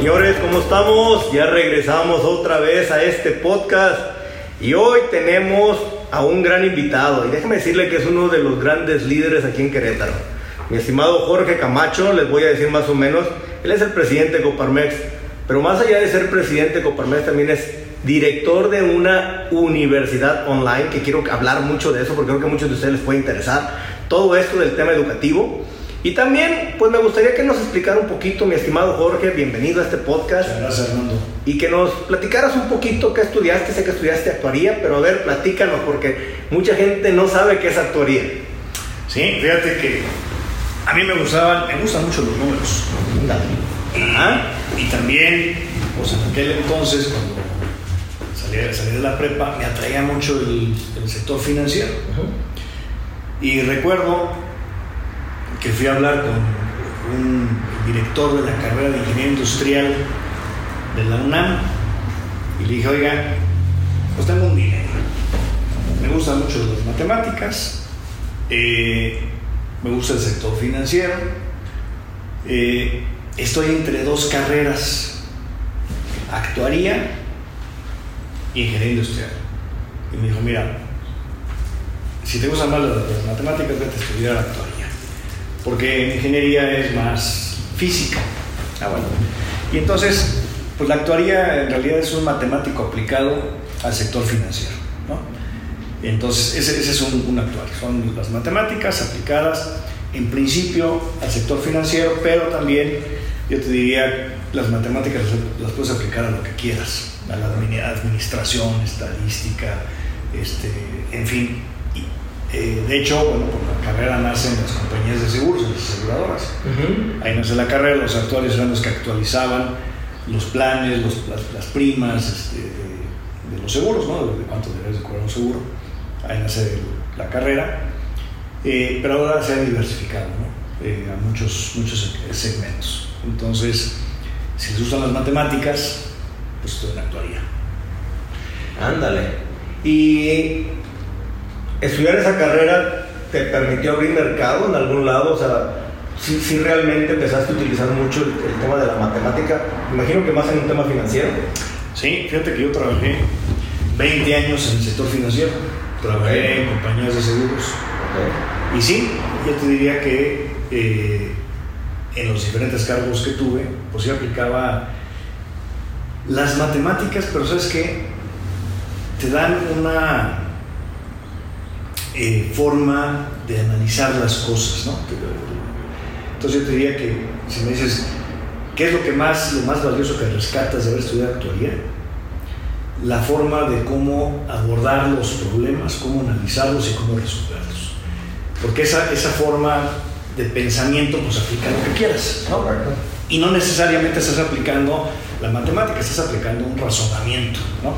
Señores, ¿cómo estamos? Ya regresamos otra vez a este podcast y hoy tenemos a un gran invitado y déjeme decirle que es uno de los grandes líderes aquí en Querétaro. Mi estimado Jorge Camacho, les voy a decir más o menos, él es el presidente de Coparmex, pero más allá de ser presidente de Coparmex también es director de una universidad online, que quiero hablar mucho de eso porque creo que a muchos de ustedes les puede interesar todo esto del tema educativo. Y también, pues me gustaría que nos explicara un poquito, mi estimado Jorge, bienvenido a este podcast. Muchas gracias, Armando. Y que nos platicaras un poquito qué estudiaste, sé que estudiaste actuaría, pero a ver, platícanos, porque mucha gente no sabe qué es actuaría. Sí, fíjate que a mí me gustaban, me gustan mucho los números. Y, y también, pues en aquel entonces, cuando salí, salí de la prepa, me atraía mucho el, el sector financiero. Y recuerdo que fui a hablar con un director de la carrera de ingeniería industrial de la UNAM y le dije, oiga, pues tengo un dinero. Me gustan mucho las matemáticas, eh, me gusta el sector financiero, eh, estoy entre dos carreras, actuaría y ingeniería industrial. Y me dijo, mira, si te gustan más las, las matemáticas, vete a estudiar actuaría porque ingeniería es más física. Ah. Y entonces, pues la actuaría en realidad es un matemático aplicado al sector financiero. ¿no? Entonces, ese, ese es un, un, actuario. Son las matemáticas aplicadas en principio al sector financiero, pero también yo te diría, las matemáticas las puedes aplicar a lo que quieras, a la administración, estadística, este, en fin, eh, de hecho, bueno, por la carrera nacen las compañías de seguros, las aseguradoras. Uh -huh. Ahí nace la carrera, los actuarios eran los que actualizaban los planes, los, las, las, primas este, de, de, los seguros, ¿no? De, cuánto debes de cobrar un seguro. Ahí nace la carrera. Eh, pero ahora se ha diversificado ¿no? eh, a muchos, muchos segmentos. Entonces, si les gustan las matemáticas, pues estoy en actuaría. Ándale. Y estudiar esa carrera te permitió abrir mercado en algún lado, o sea, si sí, sí, realmente empezaste a utilizar mucho el, el, tema de la matemática, imagino que más en un tema financiero. Sí, fíjate que yo trabajé 20 años en el sector financiero, trabajé okay. en compañías de seguros. Okay. Y sí, yo te diría que eh, en los diferentes cargos que tuve, pues yo aplicaba las matemáticas, pero sabes que te dan una eh, forma de analizar las cosas, ¿no? Entonces yo te diría que si me dices, ¿qué es lo que más, lo más valioso que rescatas de haber estudiado actuaría? La forma de cómo abordar los problemas, cómo analizarlos y cómo resolverlos. Porque esa, esa forma de pensamiento pues aplica lo que quieras, ¿no? Y no necesariamente estás aplicando la matemática, estás aplicando un razonamiento, ¿no?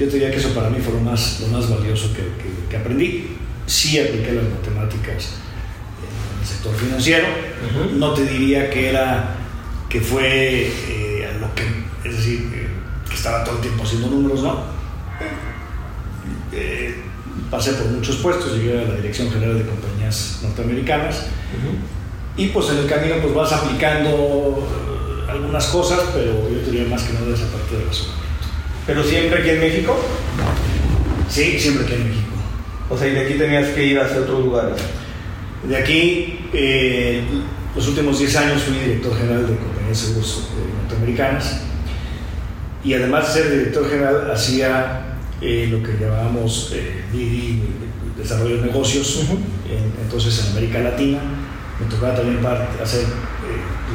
Yo te diría que eso para mí fue lo más, lo más valioso que, que, que aprendí sí apliqué las matemáticas en el sector financiero. Uh -huh. No te diría que era que fue eh, lo que, es decir, eh, que estaba todo el tiempo haciendo números, ¿no? Eh, pasé por muchos puestos, llegué a la Dirección General de Compañías Norteamericanas uh -huh. y pues en el camino pues vas aplicando algunas cosas, pero yo diría más que nada esa parte de razonamiento. ¿Pero siempre aquí en México? Sí, siempre aquí en México. O sea, y de aquí tenías que ir hacia otros lugares. De aquí, eh, los últimos 10 años fui director general de compañías de seguros eh, norteamericanas. Y además de ser director general, hacía eh, lo que llamábamos DD, desarrollo de negocios, uh -huh. en, entonces en América Latina. Me tocaba también para hacer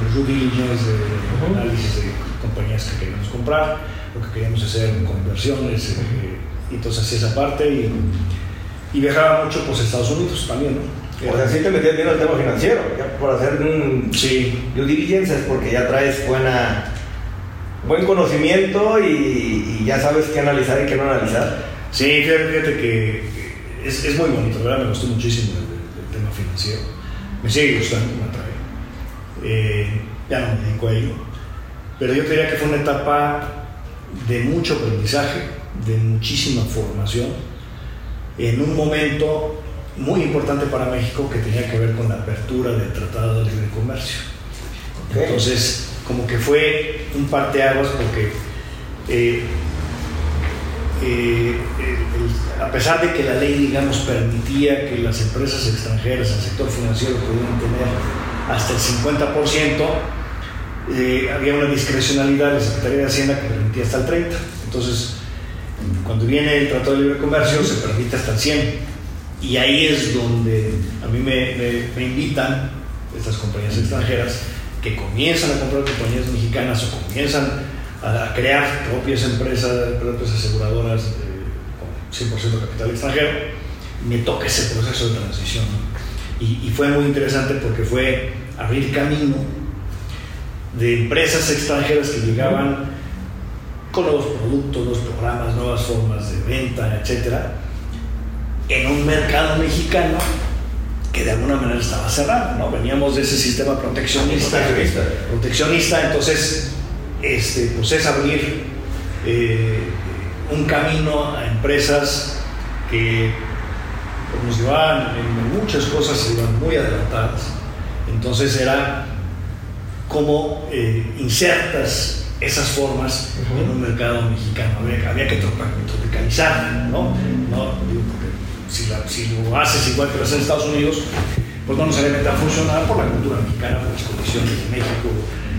los due diligence, de, uh -huh. análisis de compañías que queríamos comprar, lo que queríamos hacer con inversiones. Uh -huh. entonces hacía esa parte y y viajaba mucho pues Estados Unidos también, ¿no? O sea, sí te metías bien al tema financiero, ya por hacer un sí. due diligence es porque ya traes buena, buen conocimiento y, y, ya sabes qué analizar y qué no analizar. Sí, fíjate, fíjate que es, es, muy bonito, ¿verdad? Me gustó muchísimo el, el, tema financiero. Me sigue gustando, me atrae. Eh, ya no me dedico a ello. Pero yo diría que fue una etapa de mucho aprendizaje, de muchísima formación en un momento muy importante para México que tenía que ver con la apertura del Tratado de Libre Comercio. Okay. Entonces, como que fue un parteaguas porque eh, eh, a pesar de que la ley, digamos, permitía que las empresas extranjeras, el sector financiero, pudieran tener hasta el 50%, eh, había una discrecionalidad de la Secretaría de Hacienda que permitía hasta el 30%. Entonces, cuando viene el Tratado de Libre Comercio, se permite hasta el 100%. Y ahí es donde a mí me, invitan estas compañías extranjeras que comienzan a comprar compañías mexicanas o comienzan a crear propias empresas, propias aseguradoras con 100% capital extranjero, me toca ese proceso de transición. Y, y, fue muy interesante porque fue abrir camino de empresas extranjeras que llegaban con nuevos productos, nuevos programas, nuevas formas de venta, etcétera, en un mercado mexicano que de alguna manera estaba cerrado, ¿no? Veníamos de ese sistema proteccionista, proteccionista, entonces este, pues es abrir eh, un camino a empresas que pues, nos llevaban en muchas cosas, se iban muy adelantadas, entonces era cómo eh, insertas esas formas en un mercado mexicano. Había, que tropicalizar, ¿no? ¿no? Porque si, lo haces igual que lo haces en Estados Unidos, pues no necesariamente va a funcionar por la cultura mexicana, por las condiciones de México,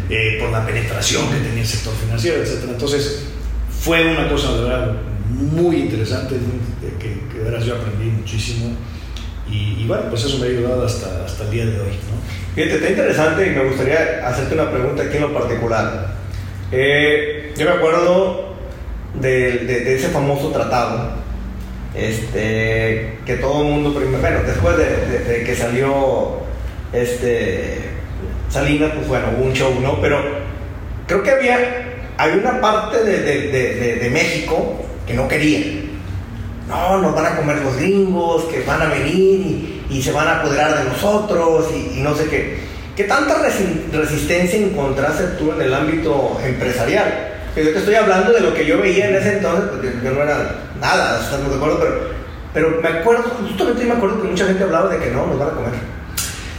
eh, por la penetración que tenía el sector financiero, etc. Entonces, fue una cosa de verdad muy interesante, que, que de verdad yo aprendí muchísimo. Y, bueno, pues eso me ha ayudado hasta, hasta el día de hoy. ¿no? Fíjate, está interesante y me gustaría hacerte una pregunta aquí en lo particular. Eh, yo me acuerdo de, ese famoso tratado, este, que todo el mundo, bueno, después de, que salió este, Salinas, pues bueno, hubo un show, ¿no? Pero creo que había, hay una parte de, México que no quería. No, nos van a comer los gringos, que van a venir y, se van a apoderar de nosotros y, no sé qué. ¿Qué tanta resistencia encontraste tú en el ámbito empresarial? yo te estoy hablando de lo que yo veía en ese entonces, porque yo no era nada, estamos de acuerdo, pero, pero me acuerdo, justamente me acuerdo que mucha gente hablaba de que no, nos van a comer.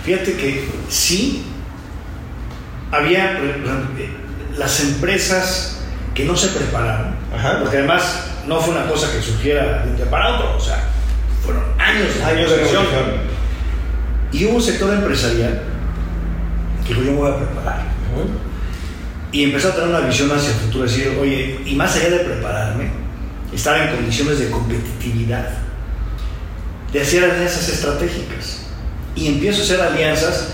Fíjate que sí, había las empresas que no se prepararon, porque además no fue una cosa que surgiera de un día para otro, o sea, fueron años, años de evolución. Y hubo un sector empresarial que dijo, yo me voy a preparar. Y empezó a tener una visión hacia el futuro, decir, oye, y más allá de prepararme, estar en condiciones de competitividad, de hacer alianzas estratégicas. Y empiezo a hacer alianzas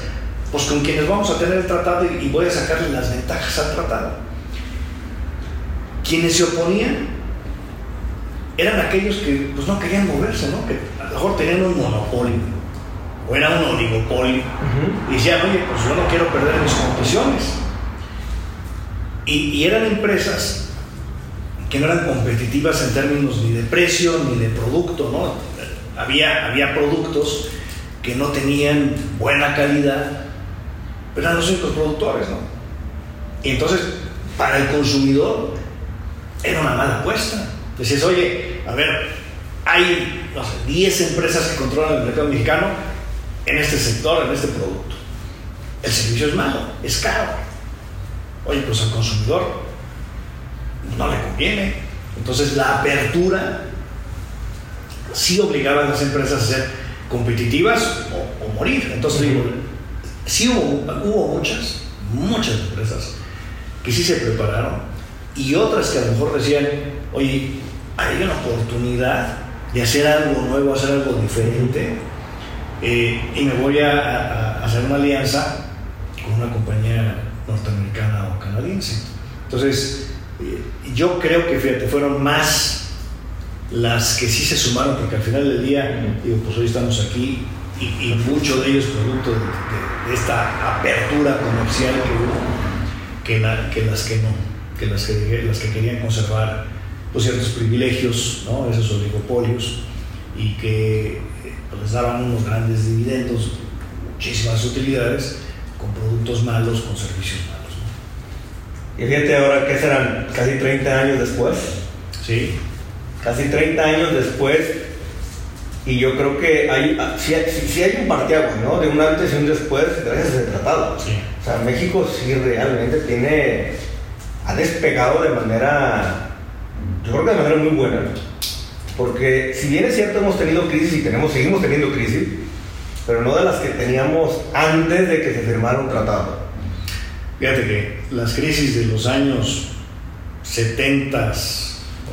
pues con quienes vamos a tener el tratado y, voy a sacarle las ventajas al tratado. Quienes se oponían eran aquellos que pues, no querían moverse, ¿no? que a lo mejor tenían un monopolio o era un oligopolio y decían, oye, pues yo no quiero perder mis condiciones. Y, y, eran empresas que no eran competitivas en términos ni de precio ni de producto, ¿no? Había, había productos que no tenían buena calidad pero eran los únicos productores, ¿no? Y entonces, para el consumidor, era una mala apuesta. Decías, oye, a ver, hay, no sé, 10 empresas que controlan el mercado mexicano en este sector, en este producto. El servicio es malo, es caro. Oye, pues al consumidor no le conviene. Entonces, la apertura sí obligaba a las empresas a ser competitivas o, morir. Entonces, digo, sí hubo, muchas, muchas empresas que sí se prepararon y otras que a lo mejor decían, oye, hay una oportunidad de hacer algo nuevo, hacer algo diferente eh, y me voy a, hacer una alianza con una compañía norteamericana o canadiense. Entonces, eh, yo creo que fíjate, fueron más las que sí se sumaron, porque al final del día, digo, pues hoy estamos aquí y, muchos de ellos producto de esta apertura comercial que hubo, que, que las que no, que las que, las que querían conservar pues, ciertos privilegios, ¿no? esos oligopolios, y que pues, les daban unos grandes dividendos, muchísimas utilidades, con productos malos, con servicios malos. Y fíjate ahora que serán casi 30 años después. Sí. Casi 30 años después, Y yo creo que hay, si, si, hay un parteaguas, ¿no? De un antes y un después gracias a ese tratado. Sí. O sea, México sí realmente tiene, ha despegado de manera, yo creo que de manera muy buena. Porque si bien es cierto hemos tenido crisis y tenemos, seguimos teniendo crisis, pero no de las que teníamos antes de que se firmara un tratado. Fíjate que las crisis de los años 70,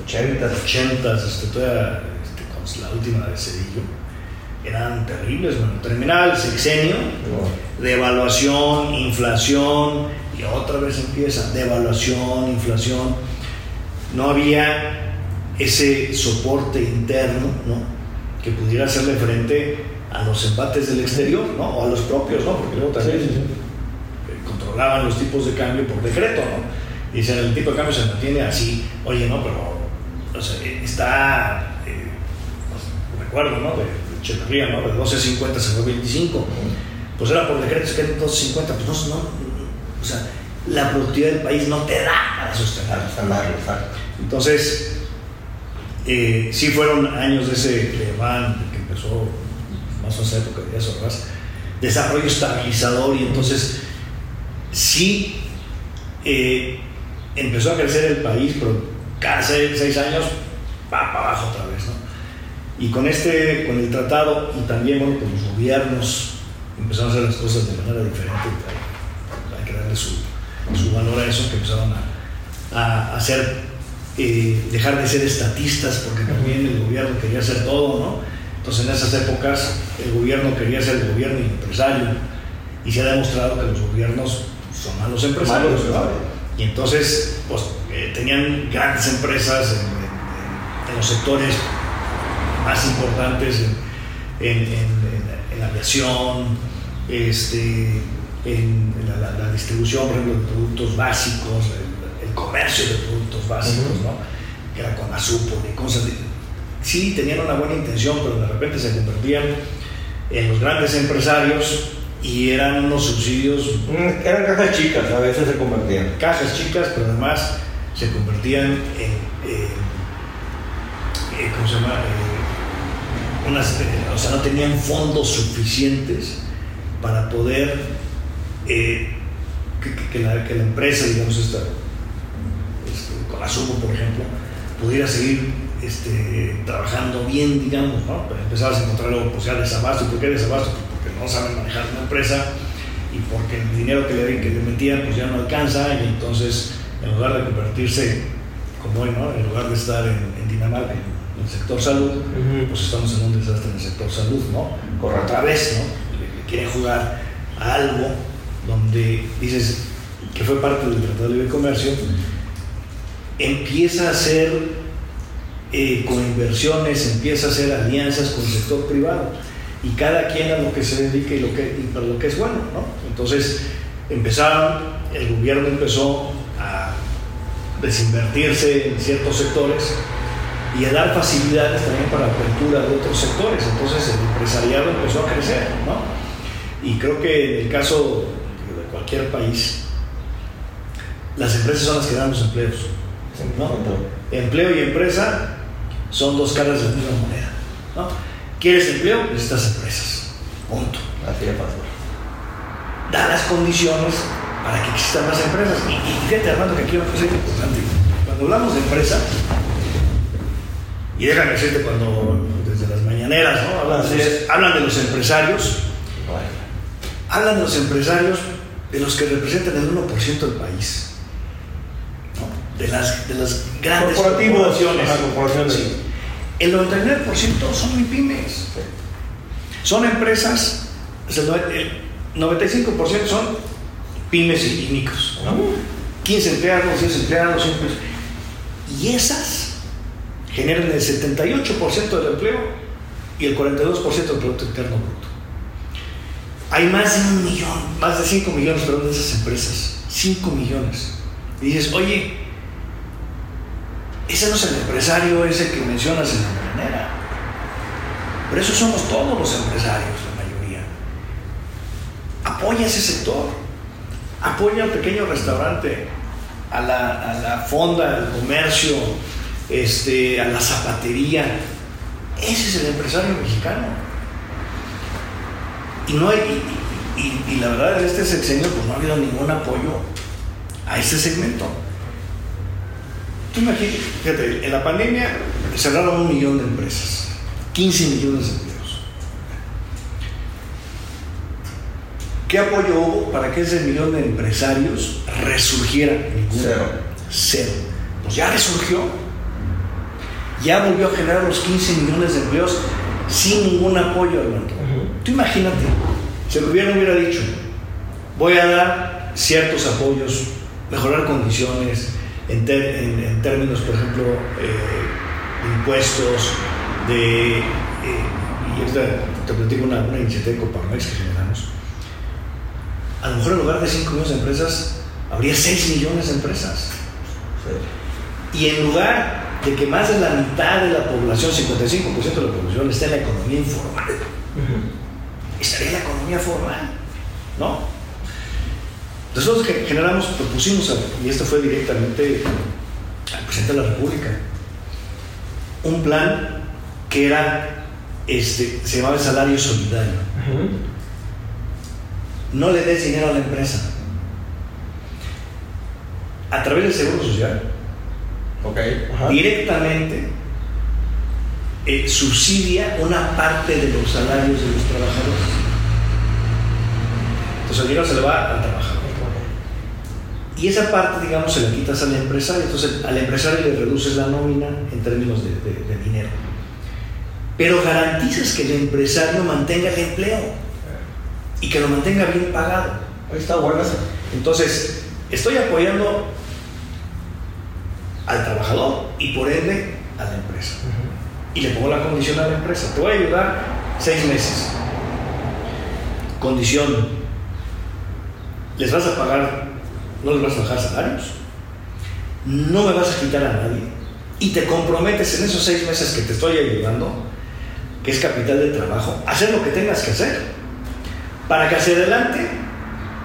80, 80, este, toda, este, con la última de Cedillo, eran terribles. Bueno, terminaba el sexenio, devaluación, inflación, y otra vez empieza, devaluación, inflación. No había ese soporte interno, ¿no? Que pudiera hacerle frente a los empates del exterior, ¿no? O a los propios, ¿no? Porque luego también Sí, sí, sí. eh, controlaban los tipos de cambio por decreto, ¿no? Y dicen, el tipo de cambio se mantiene así. Oye, no, pero o sea, eh, está, eh, pues, recuerdo, ¿no? De, de ¿no? De 12.50 se fue 25. Pues era por decreto, se quedan 12.50. Pues no, no, o sea, la productividad del país no te da para sostenerlo. Entonces, eh, sí fueron años de ese leván que empezó más o menos época de Díaz desarrollo estabilizador y entonces sí eh, empezó a crecer el país, pero cada seis, años va para abajo otra vez, ¿no? Y con este, con el tratado y también, pues los gobiernos empezaron a hacer las cosas de manera diferente, hay, que darle su, su valor a eso, que empezaron a hacer, eh, dejar de ser estatistas, porque también el gobierno quería hacer todo, ¿no? Entonces en esas épocas el gobierno quería ser el gobierno y empresario, y se ha demostrado que los gobiernos son malos empresarios, Malos empresarios. Y entonces, pues, eh, tenían grandes empresas en, en- en los sectores más importantes, en, en- la aviación, este, en la, la- la distribución, por ejemplo, de productos básicos, el, el comercio de productos básicos. ¿no? Que era con azúcar y cosas. de- sí, tenían una buena intención, pero de repente se convertían en los grandes empresarios y eran unos subsidios Mm, Eran cajas chicas, a veces se convertían. cajas chicas, pero además se convertían en, en- eh, ¿cómo se llama? Eh, unas, eh, o sea, no tenían fondos suficientes para poder eh, que, la, que la empresa, digamos, esta, la Sumo, por ejemplo, pudiera seguir este, trabajando bien, digamos, ¿no? Pero empezabas a encontrar luego, pues ya desabasto. ¿Y por qué desabasto? Pues porque no saben manejar una empresa y porque el dinero que le, que le metían pues ya no alcanza y entonces en lugar de convertirse como hoy, ¿no? En lugar de estar en, en Dinamarca, en el sector salud, pues estamos en un desastre en el sector salud, ¿no? Correcto. Otra vez, ¿no? Le, le quieren jugar a algo donde dices que fue parte del Tratado de Libre Comercio, empieza a hacer eh, con inversiones, empieza a hacer alianzas con el sector privado y cada quien a lo que se dedique y, lo que, para lo que es bueno, ¿no? Entonces empezaron, el gobierno empezó a desinvertirse en ciertos sectores y a dar facilidades también para apertura de otros sectores. Entonces el empresariado empezó a crecer, ¿no? Y creo que en el caso de cualquier país, las empresas son las que dan los empleos. ¿No? Empleo y empresa son dos caras de la misma moneda. ¿no? ¿Quieres empleo? Necesitas empresas. Punto. Así de fácil. Da las condiciones para que existan más empresas. Y, y fíjate, Armando, que aquí una cosa importante. Cuando hablamos de empresa, y déjame decirte cuando desde las mañaneras, ¿no? Hablan, de los, hablan de los empresarios, hablan de los empresarios de los que representan el 1% del país. De, las, de las grandes corporaciones. ajá, corporaciones. Sí. El 99% son MIPIMES. Son empresas, el 95% son pymes y micros. ¿no? 15 empleados, 10 empleados, 100 empleados. Y esas generan el 78% del empleo y el 42% del Producto Interno Bruto. Hay más de un millón, más de 5 millones perdón, de esas empresas. 5 millones. Y dices, oye, ese no es el empresario ese que mencionas en la manera. Por eso somos todos los empresarios, la mayoría. Apoya ese sector. Apoya al pequeño restaurante, a la, a la fonda, al comercio, este, a la zapatería. Ese es el empresario mexicano. Y no hay, y, la verdad en este sexenio pues no ha habido ningún apoyo a ese segmento. Tú imaginas, fíjate, en la pandemia cerraron un millón de empresas, 15 millones de empleos. ¿Qué apoyo hubo para que ese millón de empresarios resurgiera? Cero. Cero. Pues ya resurgió. Ya volvió a generar los 15 millones de empleos sin ningún apoyo, Armando. Tú imagínate, si el gobierno hubiera dicho, voy a dar ciertos apoyos, mejorar condiciones, en, términos, por ejemplo, eh, de impuestos, de, eh, y esta, te platico una, una iniciativa de Coparmex que generamos, a lo mejor en lugar de 5 millones de empresas, habría 6 millones de empresas. Y en lugar de que más de la mitad de la población, 55% de la población, esté en la economía informal, estaría la economía formal, ¿no? Nosotros generamos, propusimos, y esto fue directamente al presidente de la República, un plan que era, este, se llamaba el salario solidario. No le des dinero a la empresa. A través del Seguro Social, directamente eh, subsidia una parte de los salarios de los trabajadores. Entonces el dinero se le va al trabajador. Y esa parte, digamos, se la quitas al empresario. Entonces al empresario le reduces la nómina en términos de, dinero. Pero garantizas que el empresario mantenga el empleo y que lo mantenga bien pagado. Ahí está bueno Entonces, estoy apoyando al trabajador y por ende a la empresa y le pongo la condición a la empresa. Te voy a ayudar seis meses. Condición. ¿Les vas a pagar, no les vas a bajar salarios? No me vas a quitar a nadie. Y te comprometes en esos seis meses que te estoy ayudando, que es capital de trabajo, hacer lo que tengas que hacer. Para que hacia adelante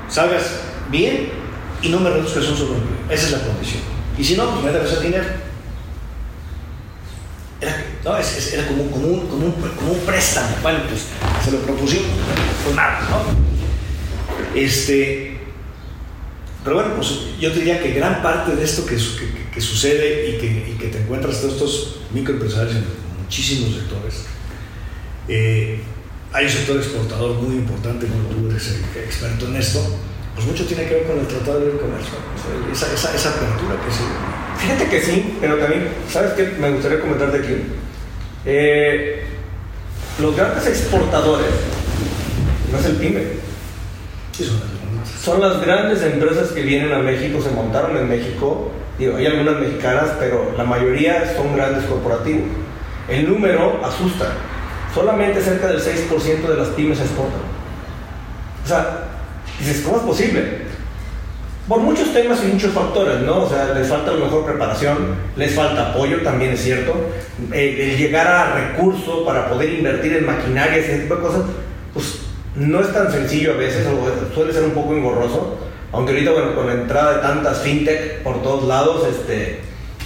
salgas bien y no me reduzcas un solo. Esa es la condición. Y si no, pues me debes el dinero. Era, no, como, un, préstamo. Bueno, pues se lo propusimos, pues nada, ¿no? Este, pero bueno, pues yo te diría que gran parte de esto que, que, que sucede y que, y que, te encuentras todos estos microempresarios en muchísimos sectores, eh, hay un sector exportador muy importante, como tú eres experto en esto, pues mucho tiene que ver con el Tratado de Libre Comercio, esa, esa, esa apertura que se Fíjate que sí, pero también, ¿sabes qué? Me gustaría comentarte aquí. Eh, los grandes exportadores, no es el PYME, son las grandes empresas que vienen a México, se montaron en México. Digo, hay algunas mexicanas, pero la mayoría son grandes corporativos. El número asusta. Solamente cerca del 6% de las pymes exportan. O sea, dices, ¿cómo es posible? por muchos temas y muchos factores, ¿no? O sea, les falta a lo mejor preparación, les falta apoyo, también es cierto. Eh, el llegar a recursos para poder invertir en maquinaria, ese tipo de cosas, no es tan sencillo a veces, o suele ser un poco engorroso. Aunque ahorita, bueno, con la entrada de tantas fintech por todos lados, este,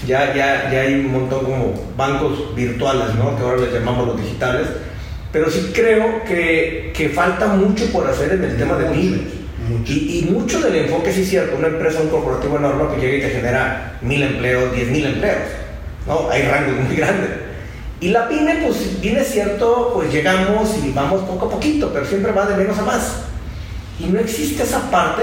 ya, ya, ya hay un montón como bancos virtuales, ¿no? Que ahora les llamamos los digitales. Pero sí creo que, que falta mucho por hacer en el tema de pymes. Y, mucho del enfoque, sí es cierto, una empresa, un corporativo enorme que llega y te genera mil empleos, diez mil empleos, ¿no? Hay rangos muy grandes. Y la pyme, pues bien cierto, pues llegamos y vamos poco a poquito, pero siempre va de menos a más. Y no existe esa parte,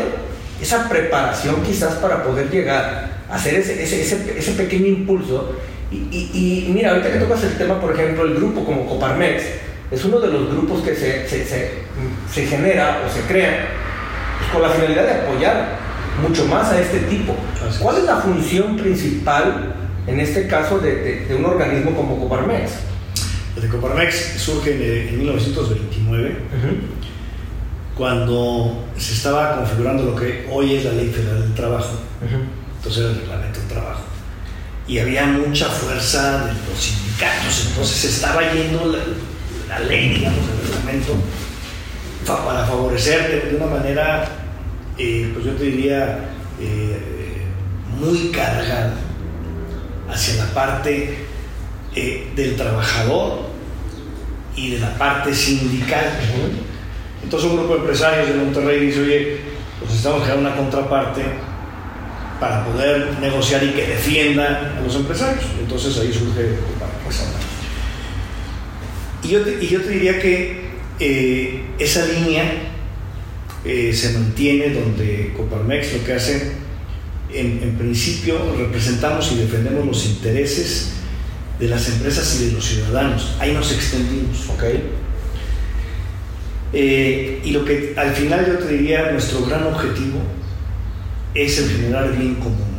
esa preparación quizás para poder llegar a hacer ese, ese, ese, pequeño impulso. Y, y, mira, ahorita que tocas el tema, por ejemplo, el grupo como Coparmex, es uno de los grupos que se, se, se, se genera o se crea con la finalidad de apoyar mucho más a este tipo. ¿Cuál es la función principal, en este caso, de, un organismo como Coparmex? El Coparmex surge en, 1929, cuando se estaba configurando lo que hoy es la Ley Federal del Trabajo, entonces era el Reglamento del Trabajo. Y había mucha fuerza de los sindicatos, entonces se estaba yendo la, la ley, digamos, el reglamento para favorecer de una manera, eh, pues yo te diría, eh, muy cargada hacia la parte eh, del trabajador y de la parte sindical. Entonces un grupo de empresarios de Monterrey dice, oye, pues necesitamos crear una contraparte para poder negociar y que defienda a los empresarios. Entonces ahí surge y yo, te, y yo te diría que eh, esa línea eh, se mantiene donde Coparmex lo que hace, en, en, principio representamos y defendemos los intereses de las empresas y de los ciudadanos. Ahí nos extendimos. Okay. Eh, y lo que al final yo te diría, nuestro gran objetivo es el generar bien común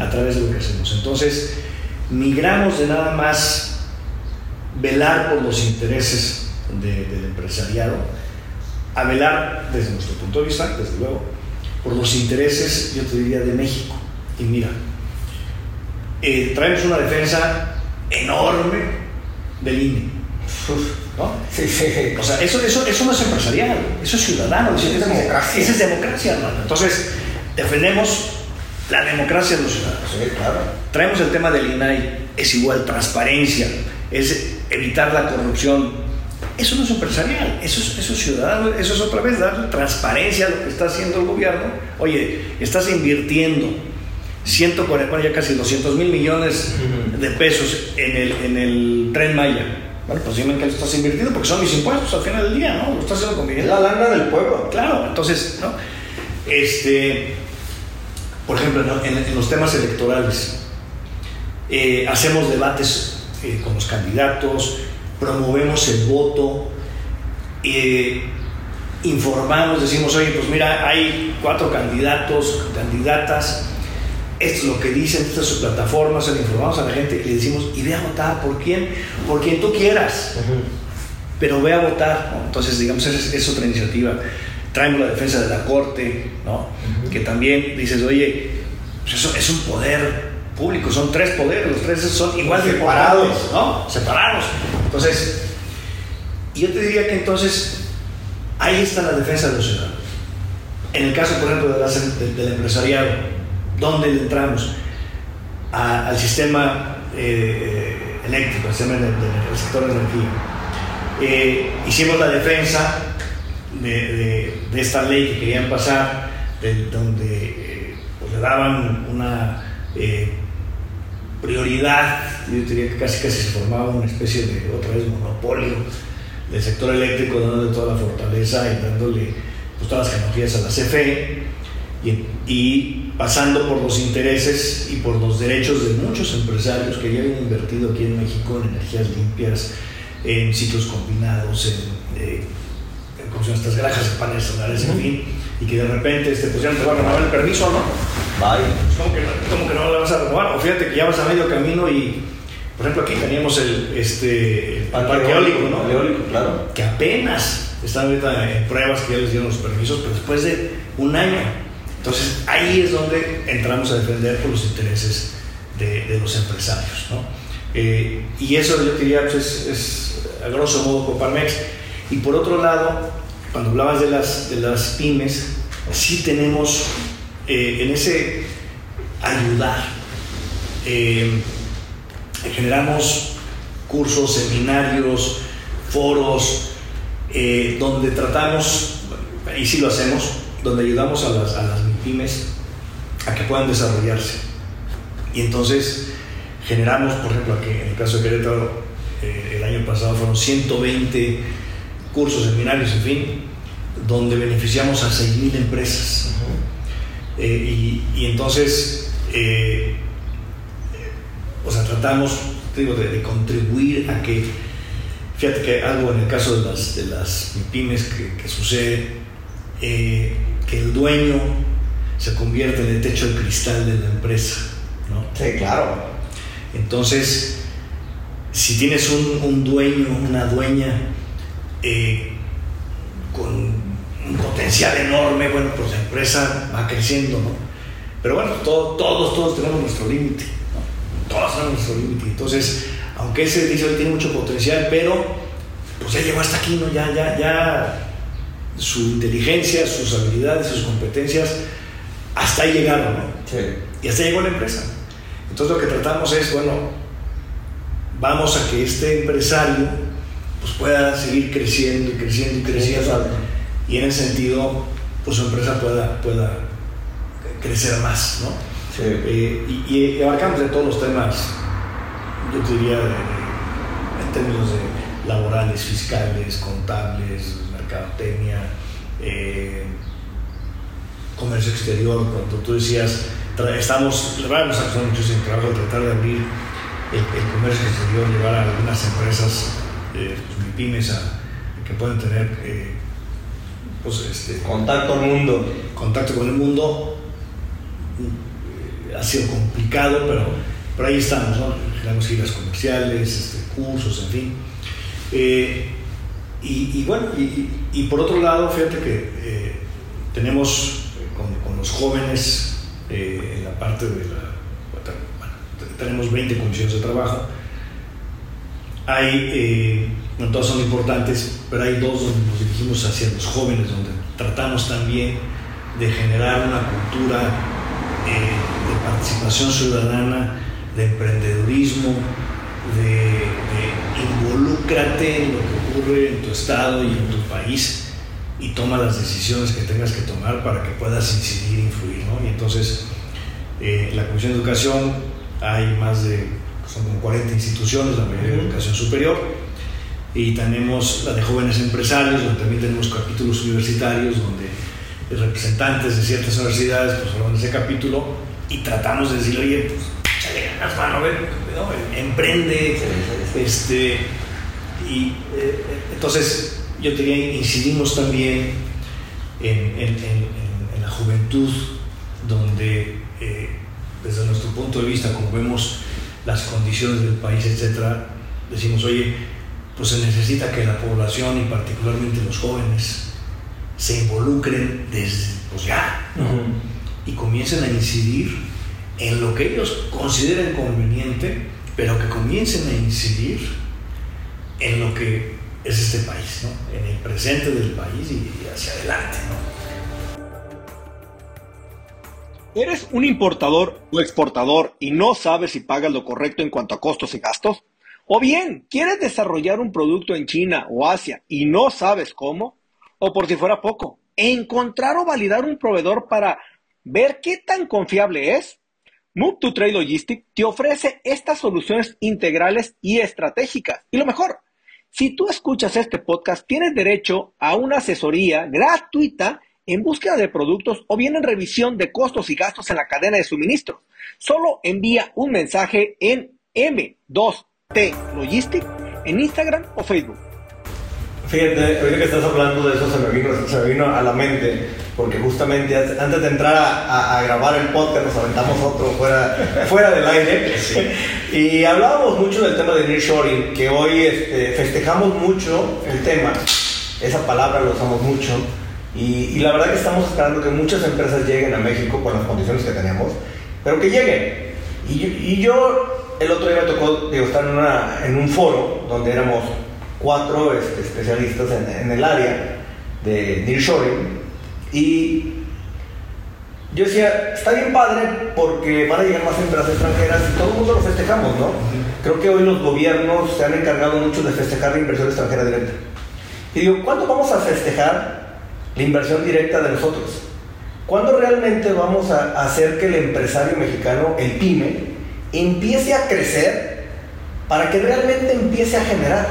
a través de lo que hacemos. Entonces, migramos de nada más velar por los intereses del empresariado a velar, desde nuestro punto de vista, desde luego, por los intereses, yo te diría, de México. Y mira, eh, traemos una defensa enorme del INE. ¿no? Sí, sí. O sea, eso, eso, eso no es empresarial, eso es ciudadano. Eso es democracia. Eso es democracia, hermano. Entonces, defendemos la democracia de los ciudadanos. Sí, claro. Traemos el tema del INAI, es igual transparencia, es evitar la corrupción. Eso no es empresarial, eso es, eso es ciudadano, eso es otra vez darle transparencia a lo que está haciendo el gobierno. Oye, estás invirtiendo 140, bueno, ya casi 200 mil millones de pesos en el, en el tren Maya. Bueno, pues dime que lo estás invirtiendo porque son mis impuestos al final del día, ¿no? Lo estás haciendo con Es la lana del pueblo. Claro, entonces, ¿no? Este, por ejemplo, ¿no? en, en, los temas electorales, eh, hacemos debates eh, con los candidatos, promovemos el voto, eh, informamos, decimos, oye, pues mira, hay cuatro candidatos, candidatas, esto es lo que dicen, esta es su plataforma, se lo informamos a la gente y le decimos, y ve a votar por quién, por quien tú quieras, uh -huh. pero ve a votar. ¿no? Entonces, digamos, es, es, otra iniciativa. Traemos la defensa de la corte, ¿no? Uh -huh. que también dices, oye, pues eso es un poder público, son tres poderes, los tres son igual separados, ¿no? Separados. Entonces, yo te diría que entonces ahí está la defensa de los ciudadanos. En el caso, por ejemplo, del empresariado, ¿dónde entramos? Al sistema eh, eléctrico, al sistema del de, sector de energía. Eh, hicimos la defensa de, de, de, esta ley que querían pasar, donde eh, pues le daban una prioridad, yo diría que casi casi se formaba una especie de otra vez monopolio del sector eléctrico, dándole toda la fortaleza y dándole pues, todas las tecnologías a la CFE y, y, pasando por los intereses y por los derechos de muchos empresarios que ya habían invertido aquí en México en energías limpias, en ciclos combinados, en, eh, en, en estas granjas de paneles solares, en fin y que de repente este, pues ya no te van a renovar el permiso, ¿no? Vaya. Pues ¿Cómo que, no, ¿Cómo que no le vas a renovar? O fíjate que ya vas a medio camino y, por ejemplo, aquí teníamos el, este, el parque, parque eólico, ¿no? El eólico, claro. Que apenas están ahorita en pruebas que ya les dieron los permisos, pero después de un año. Entonces ahí es donde entramos a defender por los intereses de, de los empresarios, ¿no? Eh, y eso yo diría pues, es, es a grosso modo Coparmex. Y por otro lado, cuando hablabas de las, de las pymes, sí tenemos eh, en ese ayudar. Eh, generamos cursos, seminarios, foros, eh, donde tratamos, y sí lo hacemos, donde ayudamos a las, a las pymes a que puedan desarrollarse. Y entonces generamos, por ejemplo, aquí en el caso de Querétaro, el año pasado fueron 120 cursos, seminarios, en fin, donde beneficiamos a 6.000 empresas. Uh -huh. eh, y, y, entonces, eh, o sea, tratamos, digo, de, de, contribuir a que, fíjate que algo en el caso de las, de las pymes que, que sucede, eh, que el dueño se convierte en el techo de cristal de la empresa. ¿no? Sí, claro. Entonces, si tienes un, un dueño, una dueña, eh, con un potencial enorme, bueno, pues la empresa va creciendo, ¿no? Pero bueno, todo, todos, todos tenemos nuestro límite, ¿no? Todos tenemos nuestro límite. Entonces, aunque ese dice hoy tiene mucho potencial, pero pues ya llegó hasta aquí, ¿no? Ya, ya, ya su inteligencia, sus habilidades, sus competencias, hasta ahí llegaron, ¿no? Sí. Y hasta llegó la empresa. Entonces lo que tratamos es, bueno, vamos a que este empresario pues pueda seguir creciendo y creciendo y creciendo. y en ese sentido, pues su empresa pueda, pueda crecer más, ¿no? Eh, y, abarcamos de todos los temas, yo diría, en términos de laborales, fiscales, contables, mercadotecnia, eh, comercio exterior, cuando tú decías, estamos, la verdad nos mucho en trabajo de tratar de abrir el, comercio exterior, llevar a algunas empresas, eh, pues, pymes, a, que puedan tener eh, pues, este, contacto al mundo. Contacto con el mundo. Ha sido complicado, pero, pero ahí estamos, ¿no? Generamos giras comerciales, este, cursos, en fin. Eh, y, bueno, y, por otro lado, fíjate que eh, tenemos con, los jóvenes en la parte de la tenemos 20 comisiones de trabajo. Hay, eh, no todas son importantes, pero hay dos donde nos dirigimos hacia los jóvenes, donde tratamos también de generar una cultura eh, de participación ciudadana, de emprendedurismo, de, de involúcrate en lo que ocurre en tu estado y en tu país y toma las decisiones que tengas que tomar para que puedas incidir e influir. ¿no? Y entonces, eh, la Comisión de Educación hay más de, son como 40 instituciones, la mayoría de educación superior, y tenemos la de jóvenes empresarios, donde también tenemos capítulos universitarios, donde representantes de ciertas universidades pues hablan de ese capítulo y tratamos de decirle, oye, pues échale ganas, mano, ver, emprende, este, y eh, entonces yo diría, incidimos también en, en, en, la juventud, donde eh, desde nuestro punto de vista, como vemos las condiciones del país, etcétera, decimos, oye, pues se necesita que la población y particularmente los jóvenes se involucren desde, pues ya, y comiencen a incidir en lo que ellos consideren conveniente, pero que comiencen a incidir en lo que es este país, ¿no? en el presente del país y hacia adelante. ¿no? ¿Eres un importador o exportador y no sabes si pagas lo correcto en cuanto a costos y gastos? ¿O bien quieres desarrollar un producto en China o Asia y no sabes cómo? O por si fuera poco, encontrar o validar un proveedor para ver qué tan confiable es. Move to Trade Logistics te ofrece estas soluciones integrales y estratégicas. Y lo mejor, si tú escuchas este podcast, tienes derecho a una asesoría gratuita en búsqueda de productos o bien en revisión de costos y gastos en la cadena de suministro. Solo envía un mensaje en M2T Logistic en Instagram o Facebook. Fíjate, ahorita que estás hablando de eso se me vino, se me vino a la mente, porque justamente antes de entrar a, grabar el podcast nos aventamos otro fuera, fuera del aire. Y hablábamos mucho del tema de nearshoring, que hoy este, festejamos mucho el tema, esa palabra lo usamos mucho, y, la verdad que estamos esperando que muchas empresas lleguen a México con las condiciones que tenemos, pero que lleguen. Y, yo, el otro día me tocó estar en, una, en, un foro donde éramos cuatro este, especialistas en, el área de nearshoring y yo decía, está bien padre porque van a llegar más empresas extranjeras y todo el mundo lo festejamos, ¿no? Creo que hoy los gobiernos se han encargado mucho de festejar la inversión extranjera directa. Y digo, ¿cuándo vamos a festejar la inversión directa de nosotros. ¿Cuándo realmente vamos a hacer que el empresario mexicano, el pyme, empiece a crecer para que realmente empiece a generar?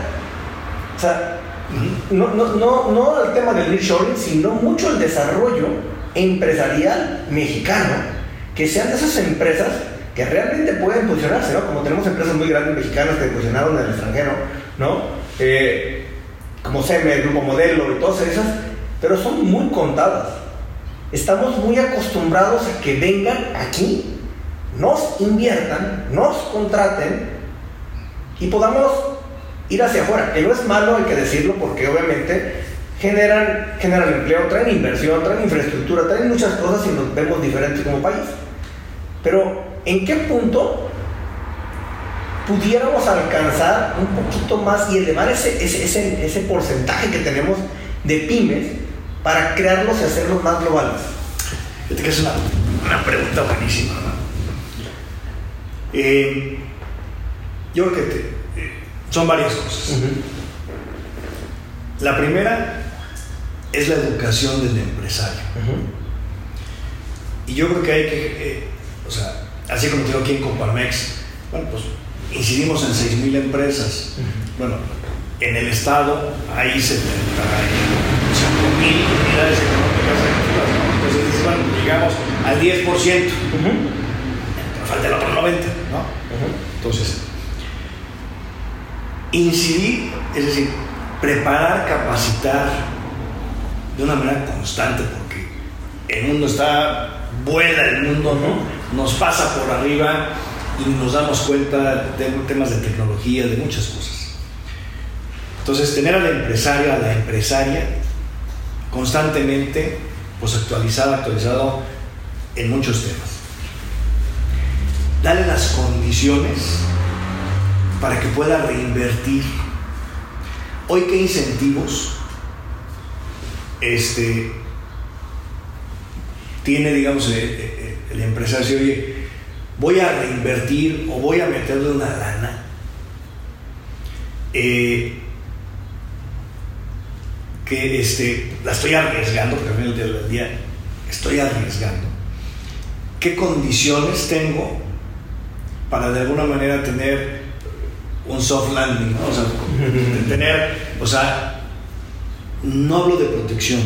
O sea, no, no, no, no el tema del reshoring, sino mucho el desarrollo empresarial mexicano, que sean de esas empresas que realmente pueden posicionarse, ¿no? Como tenemos empresas muy grandes mexicanas que posicionaron en el extranjero, ¿no? Eh, como SEME, Grupo Modelo y todas esas, pero son muy contadas. Estamos muy acostumbrados a que vengan aquí, nos inviertan, nos contraten y podamos ir hacia afuera. Que no es malo, hay que decirlo, porque obviamente generan, generan empleo, traen inversión, traen infraestructura, traen muchas cosas y nos vemos diferentes como país. Pero, ¿en qué punto pudiéramos alcanzar un poquito más y elevar ese, ese, ese porcentaje que tenemos de pymes para crearlos y hacerlos más globales? Fíjate que es una, una pregunta buenísima. Eh, yo creo que eh, son varias cosas. La primera es la educación del empresario. Y yo creo que hay que, eh, o sea, así como tengo aquí en Coparmex, bueno, pues incidimos en 6.000 empresas. Bueno, en el Estado hay 75.000 unidades económicas activas. Entonces, bueno, llegamos al 10%. Pero falta el otro 90%, ¿no? Entonces, incidir, es decir, preparar, capacitar de una manera constante, porque el mundo está, vuela el mundo, ¿no? Nos pasa por arriba y nos damos cuenta de temas de tecnología, de muchas cosas. Entonces, tener a la empresaria, a la empresaria, constantemente, pues actualizado, actualizado en muchos temas. Dale las condiciones para que pueda reinvertir. Hoy, ¿qué incentivos este, tiene, digamos, eh, el, empresario? Oye, voy a reinvertir o voy a meterle una lana. Eh, que este, la estoy arriesgando, porque al final del día estoy arriesgando. ¿Qué condiciones tengo para de alguna manera tener un soft landing? O sea, tener, o sea, no hablo de protección,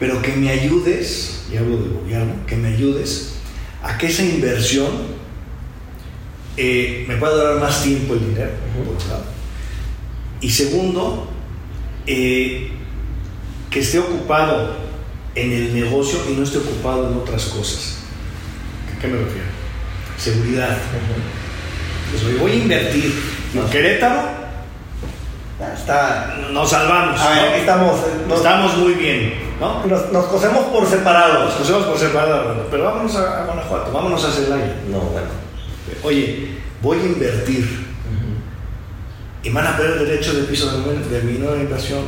pero que me ayudes, y hablo del gobierno, que me ayudes a que esa inversión eh, me pueda durar más tiempo el dinero, por un lado. Y segundo, eh, que esté ocupado en el negocio y no esté ocupado en otras cosas. ¿A qué me refiero? Seguridad. Pues voy a invertir. En Querétaro Está, nos salvamos. A ver, estamos, estamos muy bien. ¿no? Nos, cosemos por separado. Nos cosemos por separado, pero vámonos a, Guanajuato, vámonos a Celaya. No, bueno. Oye, voy a invertir. Y van a ver el derecho de piso de, de mi nueva inversión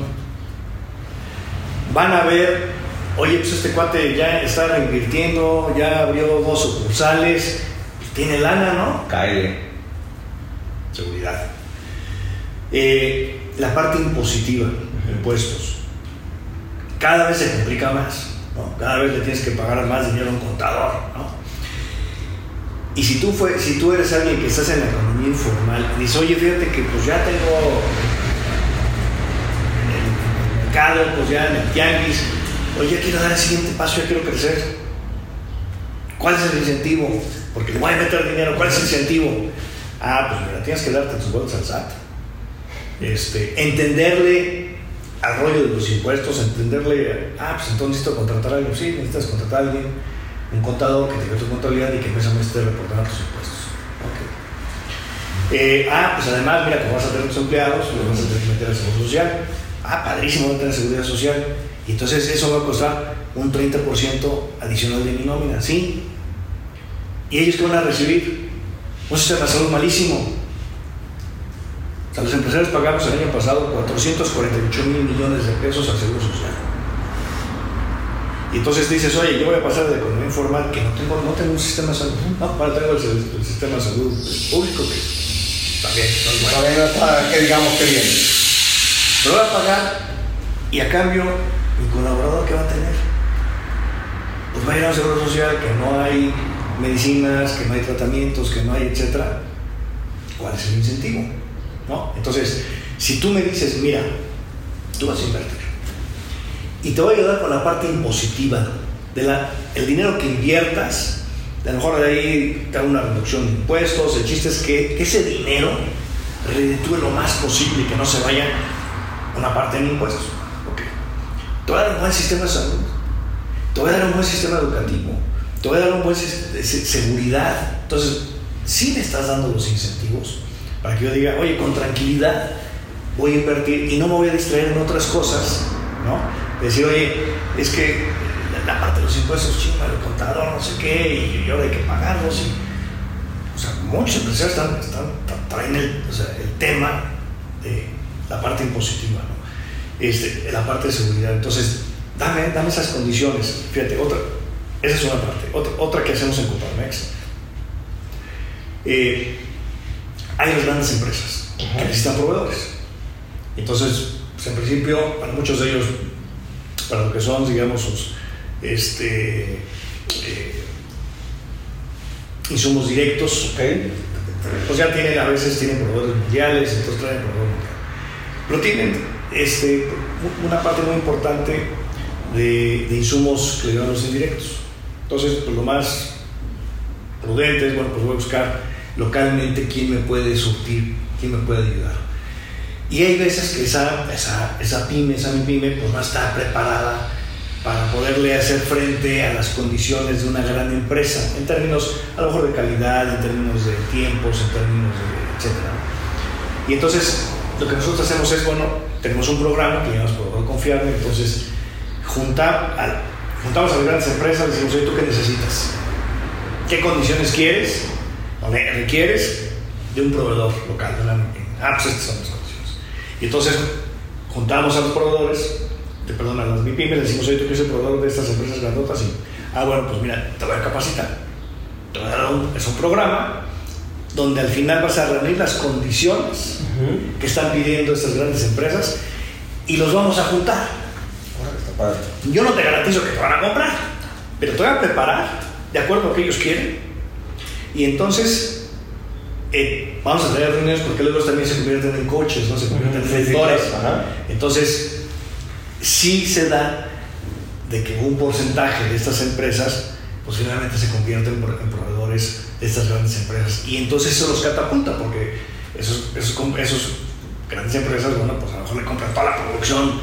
van a ver, oye, pues este cuate ya está reinvirtiendo, ya abrió dos sucursales, tiene lana, ¿no? Cae. Seguridad. Eh, la parte impositiva, impuestos. Cada vez se complica más, ¿no? Cada vez le tienes que pagar más dinero a un contador, ¿no? Y si tú, fue, si tú eres alguien que estás en la economía informal y dices, oye, fíjate que pues ya tengo pues ya en el tianguis, oye, quiero dar el siguiente paso, ya quiero crecer. ¿Cuál es el incentivo? Porque le voy a meter dinero, ¿cuál es el incentivo? Ah, pues mira, tienes que darte tus vueltas al SAT. Este, entenderle al rollo de los impuestos, entenderle, ah, pues entonces necesito contratar a alguien, sí, necesitas contratar a alguien, un contador que tenga tu contabilidad y que mes a mes te reportara tus impuestos. Eh, ah, pues además, mira, como vas a tener tus empleados, los vas a tener que meter al seguro social ah, padrísimo, no tener seguridad social. Y entonces eso va a costar un 30% adicional de mi nómina, ¿sí? ¿Y ellos qué van a recibir? Un sistema de salud malísimo. O sea, los empresarios pagamos el año pasado 448 mil millones de pesos al seguro social. Y entonces dices, oye, yo voy a pasar de economía informal que no tengo, no tengo un sistema de salud. No, para tengo el, sistema de salud público que también no es bueno. está, que digamos que bien. Lo va a pagar y a cambio, mi colaborador, ¿qué va a tener? Pues va a ir a un seguro social que no hay medicinas, que no hay tratamientos, que no hay, etcétera. ¿Cuál es el incentivo? ¿No? Entonces, si tú me dices, mira, tú vas a invertir y te voy a ayudar con la parte impositiva de la, el dinero que inviertas, a lo mejor de ahí te hago una reducción de impuestos, el chiste es que, ese dinero reditúe lo más posible, que no se vaya una parte en impuestos. Okay. Te voy a dar un buen sistema de salud, te voy a dar un buen sistema educativo, te voy a dar un buen seguridad. Entonces, si me estás dando los incentivos para que yo diga, oye, con tranquilidad voy a invertir y no me voy a distraer en otras cosas, ¿no? Decir, oye, es que la, parte de los impuestos, chinga, el contador, no sé qué, y, ahora hay que pagarlos. Y, o sea, muchos empresarios están, están, traen el, o sea, el tema de la parte impositiva, ¿no? este, la parte de seguridad. Entonces, dame, dame esas condiciones. Fíjate, otra, esa es una parte. Otra, otra que hacemos en Coparmex. Eh, hay las grandes empresas que necesitan proveedores. Entonces, pues en principio, para muchos de ellos, para lo que son, digamos, sus este, eh, insumos directos, pues ya tienen, a veces tienen proveedores mundiales, entonces traen proveedores mundiales. Pero tienen este, una parte muy importante de, insumos que le los indirectos. Entonces, pues lo más prudente es, bueno, pues voy a buscar localmente quién me puede surtir, quién me puede ayudar. Y hay veces que esa, esa, esa pyme, esa pyme, pues no está preparada para poderle hacer frente a las condiciones de una gran empresa, en términos a lo mejor de calidad, en términos de tiempos, en términos de etc. Y entonces lo que nosotros hacemos es, bueno, tenemos un programa que llamamos Programa Confiable, entonces juntar juntamos a las grandes empresas, decimos, oye, ¿tú qué necesitas? ¿Qué condiciones quieres o requieres de un proveedor local? Ah, pues estas son las condiciones. Y entonces juntamos a los proveedores te perdón, a las MIPIMES decimos, oye, tú que eres el proveedor de estas empresas grandotas y, ah, bueno, pues mira, te voy a capacitar. Te voy a dar un, es un programa donde al final vas a reunir las condiciones que están pidiendo estas grandes empresas y los vamos a juntar. Yo no te garantizo que te van a comprar, pero te voy a preparar de acuerdo a lo que ellos quieren. Y entonces eh, vamos a tener reuniones porque luego también se convierten en coches, ¿no? se convierten en sectores. Entonces sí se da de que un porcentaje de estas empresas posiblemente se convierten en proveedores de estas grandes empresas. Y entonces eso los catapulta, porque esos, esos, grandes empresas, bueno, pues a lo mejor le compran toda la producción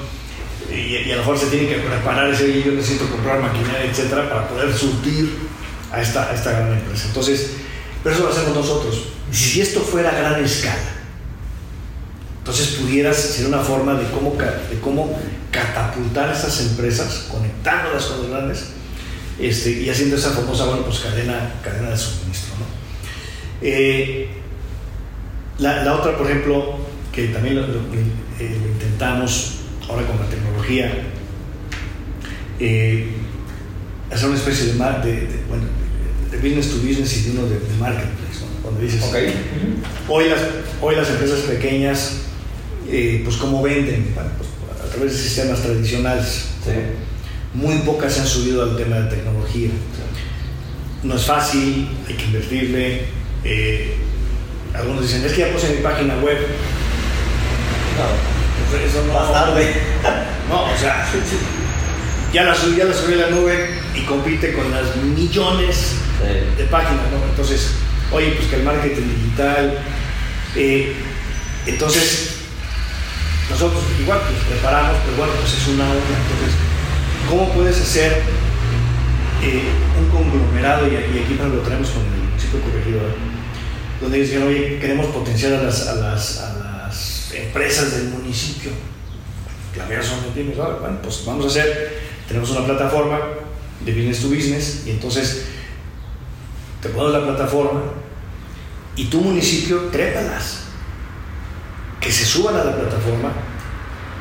y, a lo mejor se tienen que preparar ese yo necesito comprar maquinaria, etcétera, para poder surtir a esta, a esta gran empresa. Entonces, pero eso lo hacemos nosotros. Si esto fuera a gran escala, entonces pudieras ser una forma de cómo, de cómo catapultar esas empresas, conectándolas con los grandes este, y haciendo esa famosa bueno, pues, cadena, cadena de suministro. ¿no? Eh, la, otra, por ejemplo, que también lo, eh, intentamos ahora con la tecnología, eh, hacer una especie de, de, bueno, de, business to business y de uno de, marketplace, ¿no? cuando dices, hoy, las, hoy las empresas pequeñas, pues cómo venden, pues, a través de sistemas tradicionales. Muy pocas se han subido al tema de tecnología. No es fácil, hay que invertirle. Eh, algunos dicen, es que ya puse mi página web. No, eso no. Más tarde. No, o sea, ya la subí, ya la subí a la nube y compite con las millones de páginas, ¿no? Entonces, oye, pues que el marketing digital. Eh, entonces, nosotros igual nos preparamos, pero bueno, pues es una obra. Entonces, ¿cómo puedes hacer eh, un conglomerado? Y, aquí lo tenemos con el municipio corregidor, donde dicen, oye, queremos potenciar a las, empresas del municipio. La mayoría son pymes, bueno, pues vamos a hacer, tenemos una plataforma de business to business y entonces te pones la plataforma y tu municipio trépalas que se suban a la plataforma,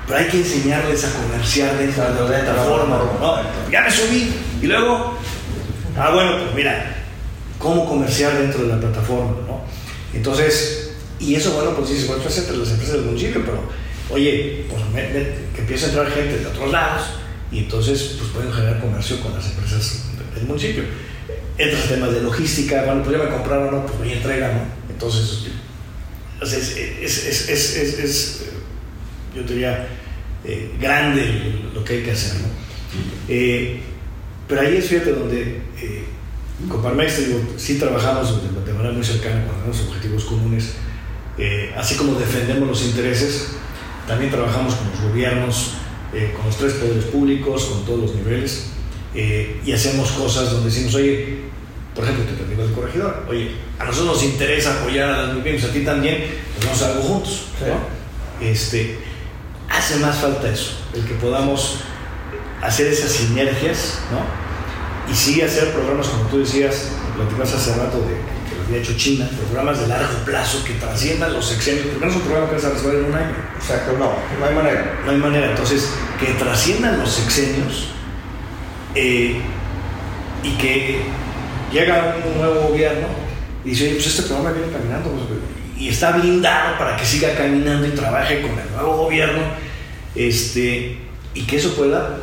pero hay que enseñarles a comerciar dentro de la plataforma. ¿no? Ya me subí y luego, ah, bueno, pues mira, cómo comerciar dentro de la plataforma, ¿no? Entonces, y eso, bueno, pues dices, bueno, entre las empresas del municipio, pero oye, pues que empiece a entrar gente de otros lados y entonces pues pueden generar comercio con las empresas del municipio. Entras temas de logística, bueno, pues ya me compraron, no, pues me entrega, ¿no? Entonces, es, es, es, es yo diría, eh, grande lo que hay que hacer. ¿no? Eh, pero ahí es, fíjate, donde eh, con Parmex, digo, sí trabajamos de, manera muy cercana con los objetivos comunes, así como defendemos los intereses, también trabajamos con los gobiernos, con los tres poderes públicos, con todos los niveles, y hacemos cosas donde decimos, oye, por ejemplo, te digo el corregidor, oye, a nosotros nos interesa apoyar a las mujeres, a ti también, pues vamos a algo juntos. Este, hace más falta eso, el que podamos hacer esas sinergias, ¿no? Y sí hacer programas, como tú decías, platicabas hace rato de que lo había hecho China, programas de largo plazo que trasciendan los sexenios, porque no es un programa que se resuelve en un año. Exacto, no, no hay manera. No hay manera, entonces, que trasciendan los sexenios eh, y que llega un nuevo gobierno y dice, pues este programa viene caminando pues, y está blindado para que siga caminando y trabaje con el nuevo gobierno Este, y que eso pueda,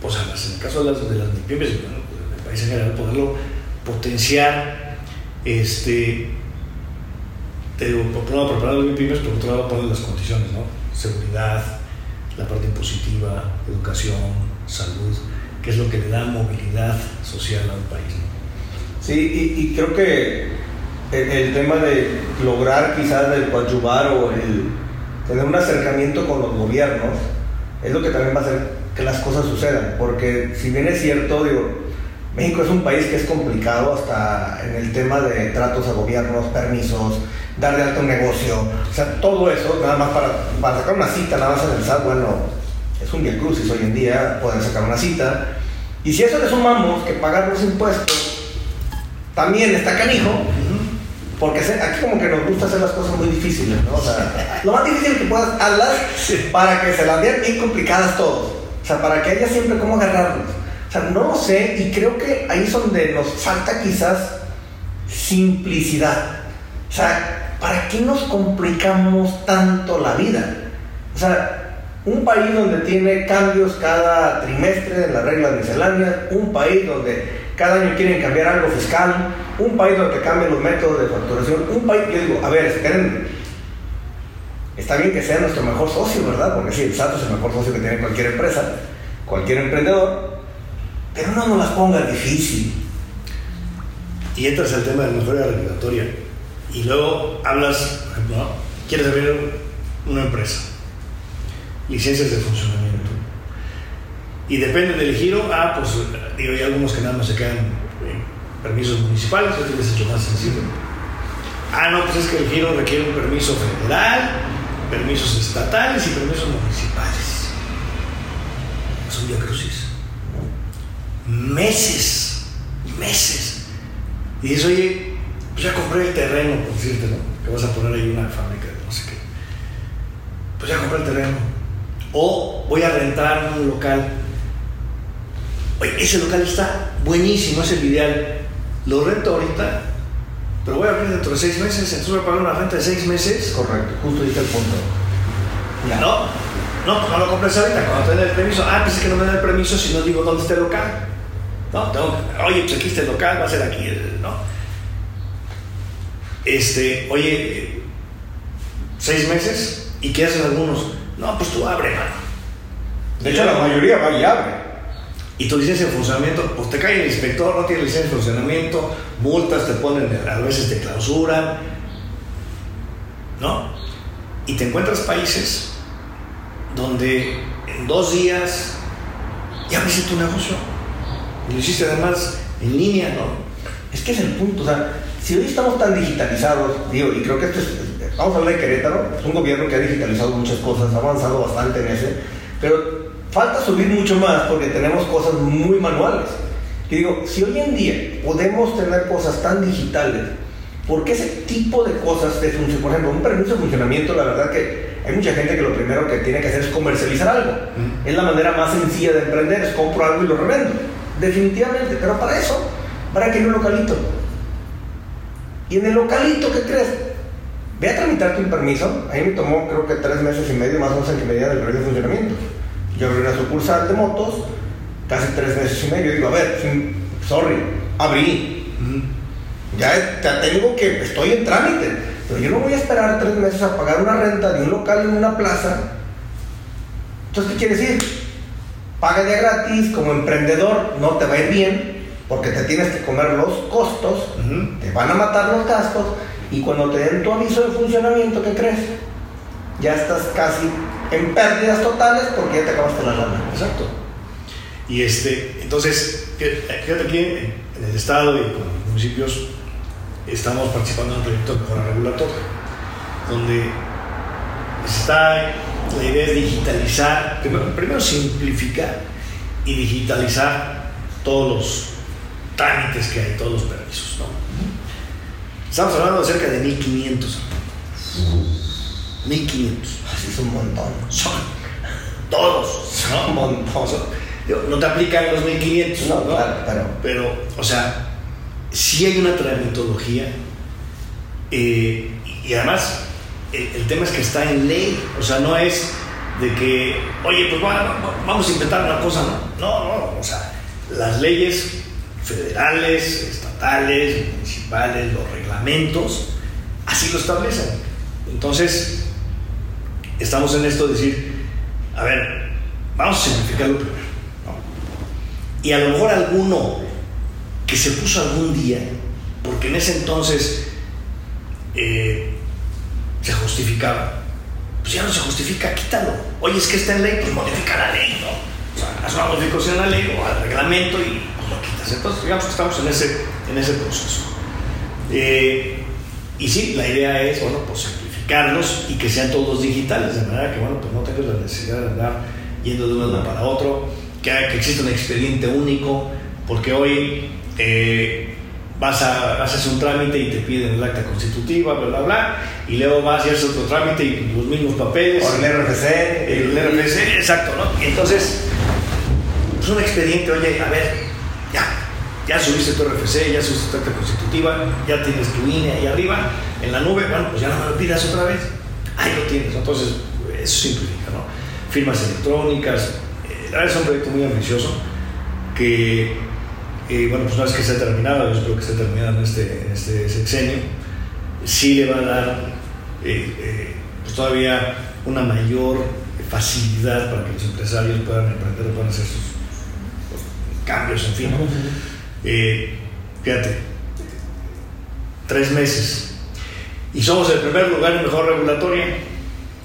pues en el caso de las, de las MIPIMES, bueno, pues, del país en general, poderlo potenciar, este, te digo, por un lado preparar las MIPIMES, por otro lado poner las condiciones, ¿no? Seguridad, la parte impositiva, educación, salud, que es lo que le da movilidad social a un país. ¿no? Sí, y, y creo que el, tema de lograr quizás el coadyuvar o el tener un acercamiento con los gobiernos es lo que también va a hacer que las cosas sucedan, porque si bien es cierto, digo, México es un país que es complicado hasta en el tema de tratos a gobiernos, permisos, dar de alto un negocio, o sea, todo eso, nada más para, para sacar una cita, nada más en el SAT, bueno, es un via crucis hoy en día poder sacar una cita. Y si eso le sumamos que pagar los impuestos también está canijo, porque aquí como que nos gusta hacer las cosas muy difíciles, ¿no? O sea, lo más difícil que puedas hazlas para que se las vean bien complicadas todos. O sea, para que haya siempre cómo agarrarlos. O sea, no lo sé y creo que ahí es donde nos falta quizás simplicidad. O sea, ¿para qué nos complicamos tanto la vida? O sea, un país donde tiene cambios cada trimestre en las reglas misceláneas, un país donde cada año quieren cambiar algo fiscal, un país donde cambian los métodos de facturación, un país, yo digo, a ver, esperen, está bien que sea nuestro mejor socio, ¿verdad? Porque sí, el SAT es el mejor socio que tiene cualquier empresa, cualquier emprendedor, pero no nos las pongas difícil. Y entras al tema de la mejora regulatoria y luego hablas, por ejemplo, quieres abrir una empresa, licencias de funcionamiento. Y depende del giro, ah, pues digo, hay algunos que nada más se quedan en permisos municipales, otros les hecho más sencillo. Ah, no, pues es que el giro requiere un permiso federal, permisos estatales y permisos municipales. Es un crucis. Meses, meses. Y dices, oye, pues ya compré el terreno, por decirte, ¿no? Que vas a poner ahí una fábrica de no sé qué. Pues ya compré el terreno. O voy a rentar un local. Oye, ese local está buenísimo, es el ideal. Lo rento ahorita, pero voy a abrir dentro de seis meses, entonces voy a pagar una renta de seis meses. Correcto, justo ahí está el punto. Ya. No, no, pues no lo compres ahorita, cuando te den el permiso. Ah, pues es que no me dan el permiso si no digo dónde está el local. No, tengo, oye, pues aquí está el local, va a ser aquí, ¿no? Este, oye, seis meses, ¿y qué hacen algunos? No, pues tú abre, mano. De hecho, la mayoría va y abre. Y tu licencia de funcionamiento, pues te cae el inspector, no tiene licencia de funcionamiento, multas te ponen, a veces te clausuran, ¿no? Y te encuentras países donde en dos días ya abriste tu negocio. Y lo hiciste además en línea, ¿no? Es que es el punto, o sea, si hoy estamos tan digitalizados, digo, y creo que esto es, vamos a hablar de Querétaro, es un gobierno que ha digitalizado muchas cosas, ha avanzado bastante en ese, pero falta subir mucho más porque tenemos cosas muy manuales. Y digo, si hoy en día podemos tener cosas tan digitales, ¿por qué ese tipo de cosas de por ejemplo, un permiso de funcionamiento, la verdad que hay mucha gente que lo primero que tiene que hacer es comercializar algo. Mm. Es la manera más sencilla de emprender, es compro algo y lo revendo. Definitivamente, pero para eso, para que haya un localito. Y en el localito, ¿qué crees? Ve a tramitar tu permiso. A mí me tomó creo que tres meses y medio más o menos en que me dieran el permiso de funcionamiento. Yo abrí una sucursal de motos, casi tres meses y medio. Digo, a ver, sorry, abrí. Ya, ya tengo que, estoy en trámite. Pero yo no voy a esperar tres meses a pagar una renta de un local en una plaza. Entonces, ¿qué quiere decir? Paga ya gratis, como emprendedor no te va a ir bien, porque te tienes que comer los costos, uh -huh. te van a matar los gastos, y cuando te den tu aviso de funcionamiento, ¿qué crees? Ya estás casi en pérdidas totales porque ya te acabaste la lana. Exacto. Y este, entonces, fíjate aquí en el Estado y con los municipios estamos participando en un proyecto de mejora regulatoria, donde está, la idea es digitalizar, primero, primero simplificar y digitalizar todos los trámites que hay, todos los permisos. ¿no? Estamos hablando de cerca de 1500. 1500. Así es un montón. Son todos. Son un montón. Son, no te aplican los 1500. No, ¿no? Claro, pero. Pero, o sea, sí hay una tramitología. Eh, y además, el, el, tema es que está en ley. O sea, no es de que, oye, pues vamos a inventar una cosa, no, no, no, o sea, las leyes federales, estatales, municipales, los reglamentos, así lo establecen. Entonces, estamos en esto de decir, a ver, vamos a simplificarlo primero. Y a lo mejor alguno que se puso algún día, porque en ese entonces eh, se justificaba, pues ya no se justifica, quítalo. Oye, es que está en ley, pues modifica la ley, ¿no? O sea, haz una modificación a la ley o al reglamento y pues, lo quitas. Entonces, digamos que estamos en ese, en ese proceso. Eh, y sí, la idea es, bueno, pues simplificarlos y que sean todos digitales, de manera que, bueno, pues no tengas la necesidad de andar yendo de uno para otro, que, que exista un expediente único, porque hoy eh, vas, a, hacer un trámite y te piden el acta constitutiva, bla, bla, bla, y luego vas y haces otro trámite y los mismos papeles. O el RFC. El RFC, exacto, ¿no? Entonces, pues un expediente, oye, a ver, ya subiste tu RFC, ya subiste tu acta constitutiva, ya tienes tu INE ahí arriba, en la nube, bueno, pues ya no me lo pidas otra vez, ahí lo tienes, entonces eso simplifica, ¿no? Firmas electrónicas, eh, es un proyecto muy ambicioso que, eh, bueno, pues una vez que esté terminado, yo espero que esté terminado en este, en este sexenio, sí le va a dar eh, pues todavía una mayor facilidad para que los empresarios puedan emprender, puedan hacer sus cambios, en fin. Eh, fíjate, tres meses. Y somos el primer lugar en mejor regulatoria.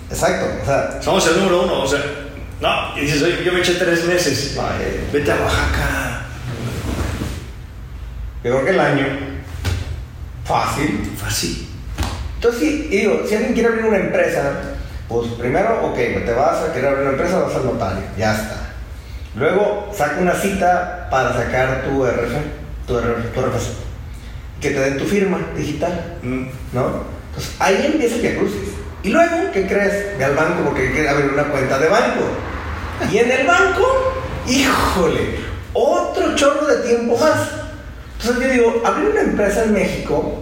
Exacto, o sea. Somos el número uno, o sea. No, y dices, oye, yo me eché tres meses. Vete a Oaxaca. Peor que el año. Fácil. Fácil. Entonces, sí, digo, si alguien quiere abrir una empresa, pues primero, ok, te vas a querer abrir una empresa, vas al notario, ya está. Luego saca una cita para sacar tu RF, tu, RFC, que te den tu firma digital, mm. ¿no? Entonces ahí empieza el crucis. Y luego, ¿qué crees? Ve al banco porque quiere abrir una cuenta de banco. Y en el banco, híjole, otro chorro de tiempo más. Entonces yo digo, abrir una empresa en México,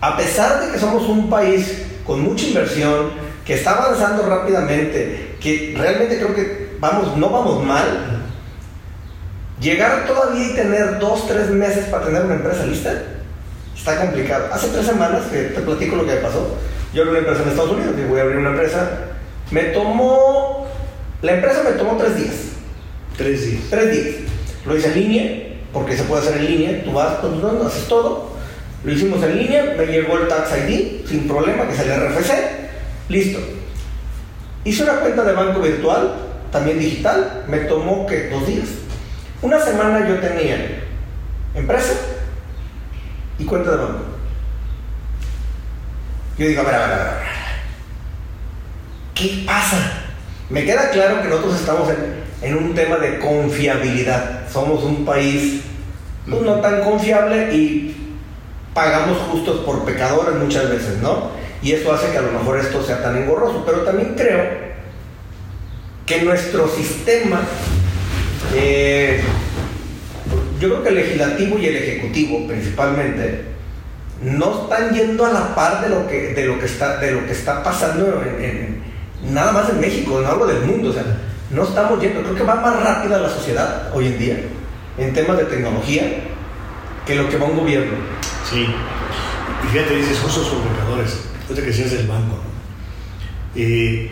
a pesar de que somos un país con mucha inversión, que está avanzando rápidamente, que realmente creo que vamos, no vamos mal, Llegar todavía y tener dos, tres meses para tener una empresa lista, está complicado. Hace tres semanas que te platico lo que me pasó. Yo abrí una empresa en Estados Unidos, y voy a abrir una empresa. Me tomó, la empresa me tomó tres días. Tres días. Tres días. Lo hice en línea, porque se puede hacer en línea. Tú vas, tú haces todo. Lo hicimos en línea, me llegó el Tax ID sin problema, que sale RFC. Listo. Hice una cuenta de banco virtual, también digital. Me tomó que dos días. Una semana yo tenía empresa y cuenta de banco. Yo digo, a ver, a ver, a ver, ¿qué pasa? Me queda claro que nosotros estamos en, un tema de confiabilidad. Somos un país pues, no tan confiable y pagamos justos por pecadores muchas veces, ¿no? Y eso hace que a lo mejor esto sea tan engorroso. Pero también creo que nuestro sistema eh, yo creo que el legislativo y el ejecutivo principalmente no están yendo a la par de lo que, de lo que, está, de lo que está pasando nada más en México, no algo del mundo. O sea, no estamos yendo, creo que va más rápida la sociedad hoy en día en temas de tecnología que lo que va un gobierno. Sí. Y fíjate, dices justos por pecadores. Fíjate que decías del banco. Eh,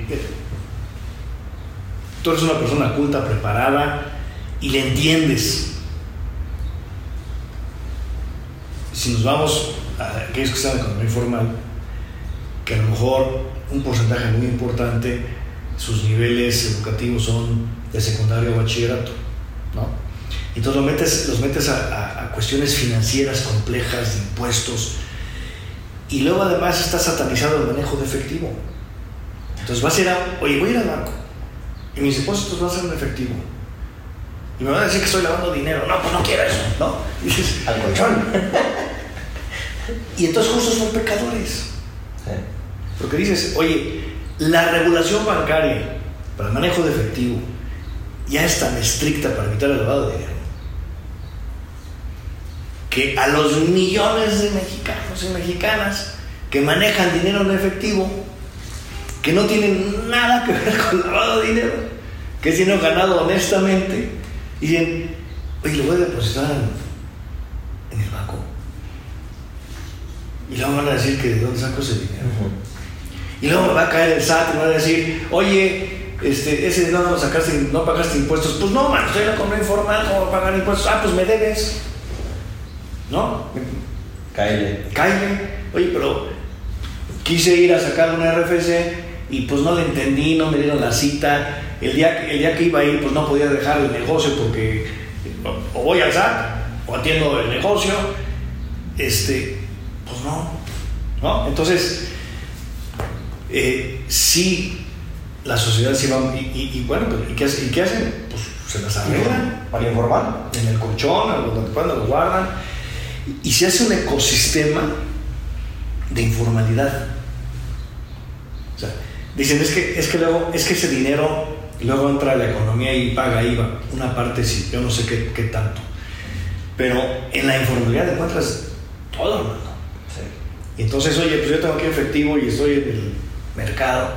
tú eres una persona culta, preparada, y le entiendes. Si nos vamos a aquellos que están en economía informal, que a lo mejor un porcentaje muy importante, sus niveles educativos son de secundaria o bachillerato, ¿no? Entonces los metes, los metes a, a, cuestiones financieras complejas, de impuestos, y luego además está satanizado el manejo de efectivo. Entonces vas a ir a, oye, voy a ir al banco, y mis impuestos van a ser en efectivo y me van a decir que estoy lavando dinero. No, pues no quiero eso, ¿no? Y dices, al colchón. y entonces justos son pecadores. Porque dices, oye, la regulación bancaria para el manejo de efectivo ya es tan estricta para evitar el lavado de dinero que a los millones de mexicanos y mexicanas que manejan dinero en efectivo, que no tienen nada que ver con lavado de dinero, que es dinero ganado honestamente, y dicen, oye, lo voy a depositar en, el banco. Y luego van a decir que de dónde saco ese dinero. Y luego me va a caer el SAT y me va a decir, oye, este, ese dinero no, sacaste, no pagaste impuestos. Pues no, man, estoy en la compra informal, ¿cómo pagar impuestos? Ah, pues me debes. ¿No? Cállate. Cállate. Oye, pero quise ir a sacar una RFC y pues no le entendí, no me dieron la cita. El día, el día que iba a ir, pues no podía dejar el negocio porque o voy al SAT o atiendo el negocio. Este, pues no. ¿no? Entonces, eh, sí, la sociedad sí va. Y, bueno, ¿y qué, ¿y qué, hacen? Pues se las arreglan. Para informar. En el colchón, donde puedan, lo guardan. Y se hace un ecosistema de informalidad. Dicen, es que, es que luego, es que ese dinero luego entra a la economía y paga IVA. Una parte sí, yo no sé qué, qué tanto. Pero en la informalidad encuentras todo, hermano. Sí. Y entonces, oye, pues yo tengo aquí efectivo y estoy en el mercado.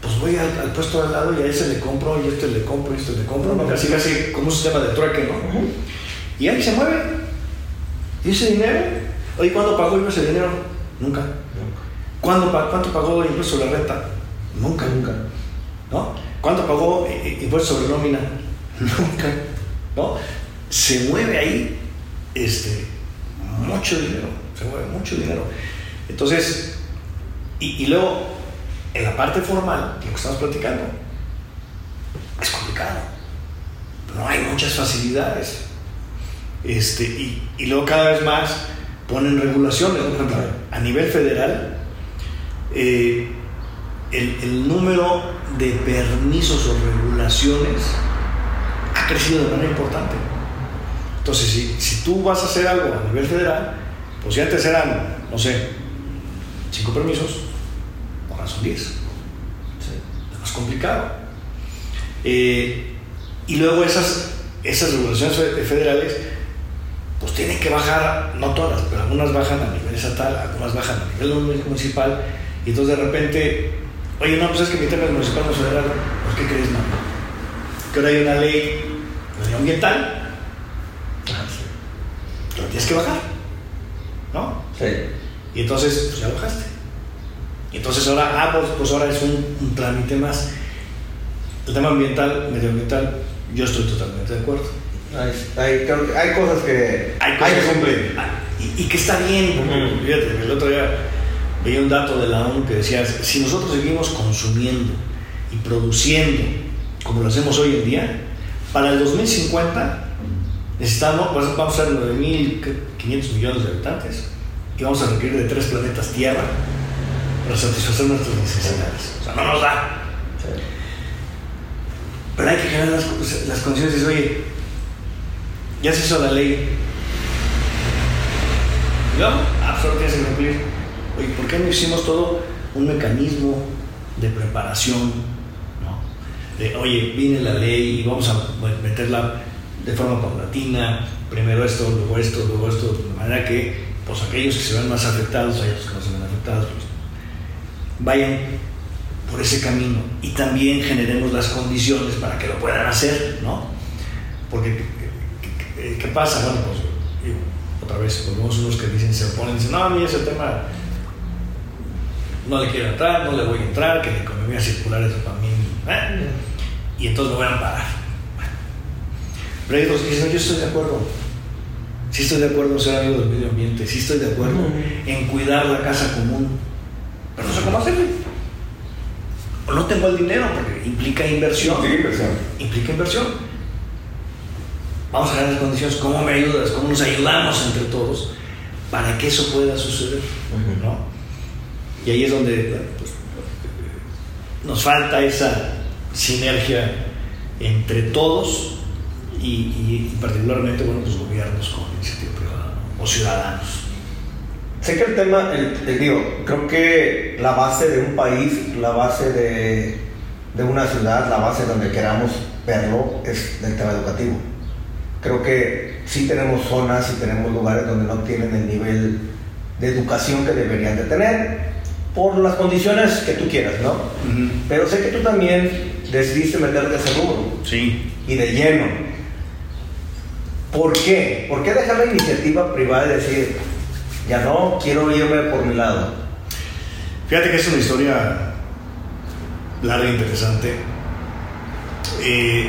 Pues voy al, puesto de al lado y a ese le compro, y a este le compro, y a este le compro, ¿no? Casi, casi como un sistema de trueque, ¿no? Y ahí se mueve. ¿Y ese dinero? Oye, ¿cuándo pagó yo ese dinero? Nunca. ¿Cuándo, ¿Cuánto pagó sobre la renta? Nunca. Nunca. ¿No? ¿Cuánto pagó eh, eh, impuesto sobre nómina? Nunca. ¿No? Se mueve ahí este, mucho dinero. Se mueve mucho dinero. Entonces, y, luego, en la parte formal, lo que estamos platicando, es complicado. No hay muchas facilidades. Este, y, y luego cada vez más ponen regulaciones. A nivel federal, eh, el, número de permisos o regulaciones ha crecido de manera importante. Entonces, si, si tú vas a hacer algo a nivel federal, pues si antes eran, no sé, cinco permisos, ahora son diez. Es más complicado. Eh, y luego esas, esas regulaciones federales pues tienen que bajar, no todas, pero algunas bajan a nivel estatal, algunas bajan a nivel municipal, y entonces de repente, oye, no, pues es que mi tema es municipal, no federal, pues ¿qué crees, no? Que ahora hay una ley ambiental, ah, pero tienes que bajar, ¿no? Sí. Y entonces, pues ya bajaste. Y entonces ahora, ah, pues, pues ahora es un, un trámite más. El tema ambiental, medioambiental, yo estoy totalmente de acuerdo hay, hay, cosas que hay, que cumplir. Ah, y, que está bien. Fíjate, el otro día veía un dato de la ONU que decía, si nosotros seguimos consumiendo y produciendo como lo hacemos hoy en día, para el 2050 necesitamos, vamos a ser 9.500 millones de habitantes y vamos a requerir de tres planetas Tierra para satisfacer nuestras necesidades. O sea, no nos da. Pero hay que generar las, las condiciones. Oye, ya se hizo la ley. ¿No? Ah, solo tienes cumplir. ¿Por qué no hicimos todo un mecanismo de preparación? ¿no? De, oye, viene la ley y vamos a meterla de forma paulatina, primero esto, luego esto, luego esto, de manera que pues aquellos que se ven más afectados, aquellos que no se ven afectados, pues, vayan por ese camino y también generemos las condiciones para que lo puedan hacer, ¿no? Porque ¿Qué pasa? Bueno, pues otra vez, volvemos unos que dicen, se oponen, dicen, no, a mí ese tema no le quiero entrar, no le voy a entrar, que la economía circular es para mí. ¿eh? Y entonces me voy a parar. Pero hay otros que dicen, yo estoy de acuerdo. Sí estoy de acuerdo en ser amigo del medio ambiente, sí estoy de acuerdo en cuidar la casa común. Pero no sé cómo hacerlo. O no tengo el dinero, porque implica inversión. Implica inversión. Implica inversión vamos a dar las condiciones, ¿cómo me ayudas? ¿Cómo nos ayudamos entre todos para que eso pueda suceder? ¿no? Y ahí es donde pues, nos falta esa sinergia entre todos y, particularmente bueno, los gobiernos con iniciativa privada o ciudadanos. Sé que el tema, el, digo, creo que la base de un país, la base de, de una ciudad, la base donde queramos verlo es el tema educativo. Creo que sí tenemos zonas y tenemos lugares donde no tienen el nivel de educación que deberían de tener por las condiciones que tú quieras, ¿no? Pero sé que tú también decidiste meterte a ese rubro. Sí. Y de lleno. ¿Por qué? ¿Por qué dejar la iniciativa privada y decir, ya no, quiero irme por mi lado? Fíjate que es una historia larga e interesante. Eh,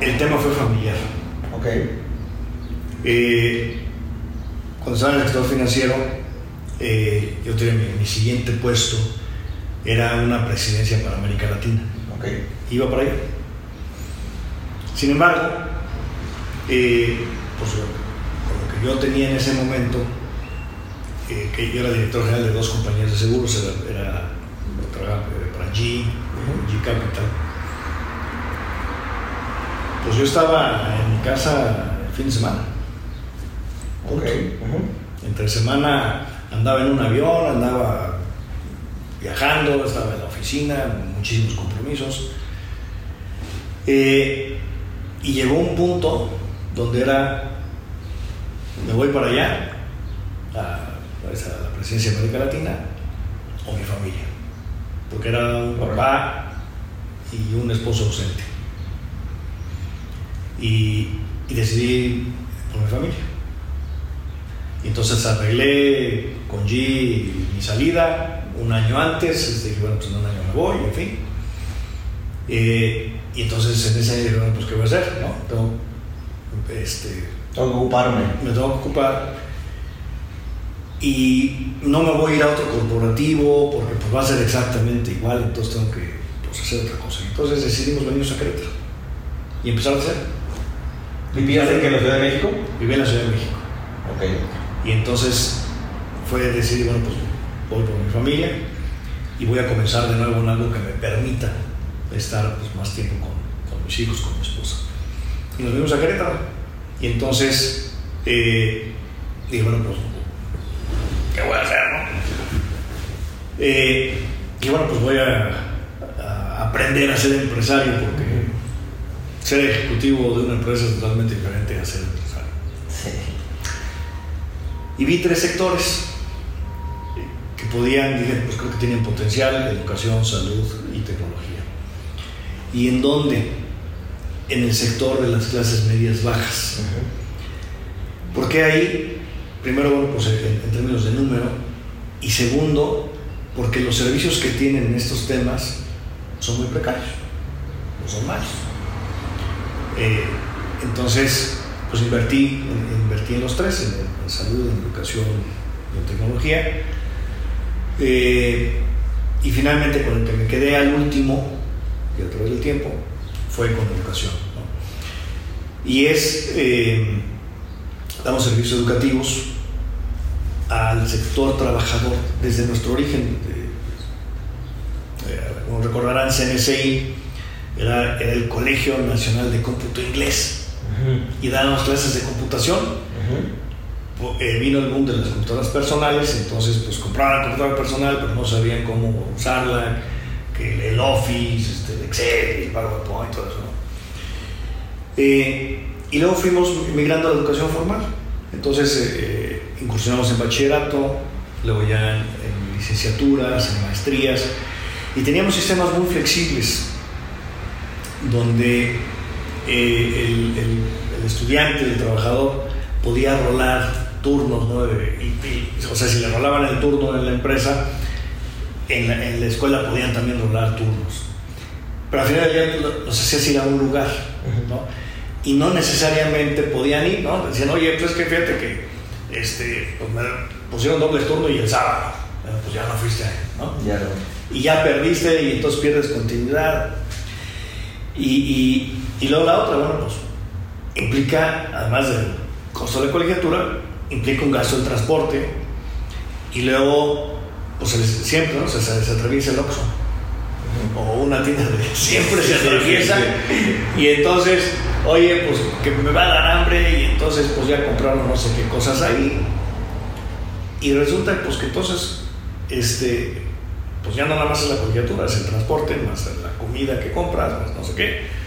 el tema fue familiar. Ok. Eh, cuando estaba en el sector financiero, eh, yo tenía mi, siguiente puesto, era una presidencia para América Latina. Okay. Iba para allá. Sin embargo, eh, pues, con lo que yo tenía en ese momento, eh, que yo era director general de dos compañías de seguros, era, era para G, G Capital. Pues yo estaba en mi casa el fin de semana. Okay. Entre semana andaba en un avión, andaba viajando, estaba en la oficina, muchísimos compromisos. Eh, y llegó un punto donde era, me voy para allá, a, a la presidencia de América Latina, o mi familia, porque era un papá y un esposo ausente. Y, y decidí por mi familia. Y entonces arreglé con G mi salida un año antes, dije, bueno, pues en un año me voy, en fin. Eh, y entonces en ese año dije, bueno, pues ¿qué voy a hacer? ¿no? Tengo, este, tengo que ocuparme. Me tengo que ocupar. Y no me voy a ir a otro corporativo porque pues, va a ser exactamente igual, entonces tengo que pues, hacer otra cosa. Entonces decidimos venirnos a Querétaro y empezar a hacer. ¿Vivías en, en la Ciudad de México? Viví en la Ciudad de México. Ok. Y entonces fue decidir, bueno, pues voy por mi familia y voy a comenzar de nuevo en algo que me permita estar pues, más tiempo con, con, mis hijos, con mi esposa. Y nos vimos a Querétaro. Y entonces eh, dije, bueno, pues, ¿qué voy a hacer, no? Eh, y bueno, pues voy a, a, aprender a ser empresario porque ser ejecutivo de una empresa es totalmente diferente a ser empresario. Sí. Y vi tres sectores que podían, dije, pues creo que tienen potencial, educación, salud y tecnología. ¿Y en dónde? En el sector de las clases medias bajas. ¿Por qué ahí? Primero, bueno, pues en, en, términos de número. Y segundo, porque los servicios que tienen en estos temas son muy precarios, no son malos. Eh, entonces, pues invertí, invertí en los tres, en, salud, en educación y en tecnología. Eh, y finalmente con el que me quedé al último, y a través del tiempo, fue con educación. Y es, eh, damos servicios educativos al sector trabajador desde nuestro origen. Eh, como recordarán, CNCI era, era el Colegio Nacional de Cómputo Inglés y dábamos clases de computación. Uh -huh. eh, vino el boom de las computadoras personales, entonces pues compraban la computadora personal, pero no sabían cómo usarla, que el Office, este, el Excel, el PowerPoint, todo eso. ¿no? Eh, y luego fuimos migrando a la educación formal. Entonces eh, incursionamos en bachillerato, luego ya en, en licenciaturas, en maestrías, y teníamos sistemas muy flexibles, donde eh, el, el, el, estudiante, el trabajador, podía rolar turnos, ¿no? Y, y, o sea, si le rolaban el turno en la empresa, en la, en la escuela podían también rolar turnos. Pero al final del día los hacías ir a un lugar, ¿no? Y no necesariamente podían ir, ¿no? Decían, oye, pues es que fíjate que este, pues me pusieron doble turno y el sábado, pues ya no fuiste, ¿no? Ya no. Y ya perdiste y entonces pierdes continuidad. Y, y, luego la otra, bueno, pues implica, además del costo de colegiatura, implica un gasto de transporte. Y luego, pues siempre, ¿no? Se, se, se atraviesa el Oxxo. O una tienda de siempre se atraviesa. y entonces, oye, pues que me va a dar hambre. Y entonces pues ya compraron no sé qué cosas ahí. Y resulta pues que entonces, este, pues ya no nada más es la colegiatura, es el transporte, más la comida que compras, más no sé qué.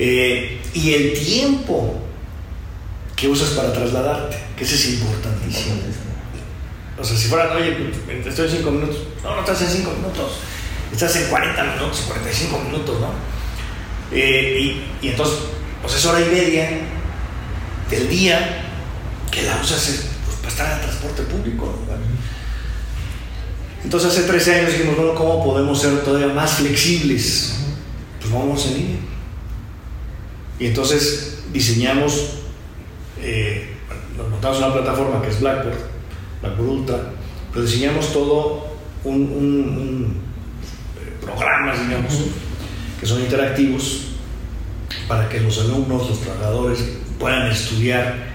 Eh, y el tiempo que usas para trasladarte, que ese es importantísimo. O sea, si fueran, oye, estoy en 5 minutos. No, no estás en 5 minutos. Estás en 40 minutos, 45 minutos, ¿no? Eh, y, entonces, pues es hora y media del día que la usas pues, para estar en el transporte público. Entonces, hace 13 años dijimos, bueno, ¿cómo podemos ser todavía más flexibles? Pues vamos en línea. Y entonces diseñamos, eh, nos montamos una plataforma que es Blackboard, Blackboard Ultra, pero diseñamos todo un, un, un eh, programas, digamos, que son interactivos para que los alumnos, los trabajadores puedan estudiar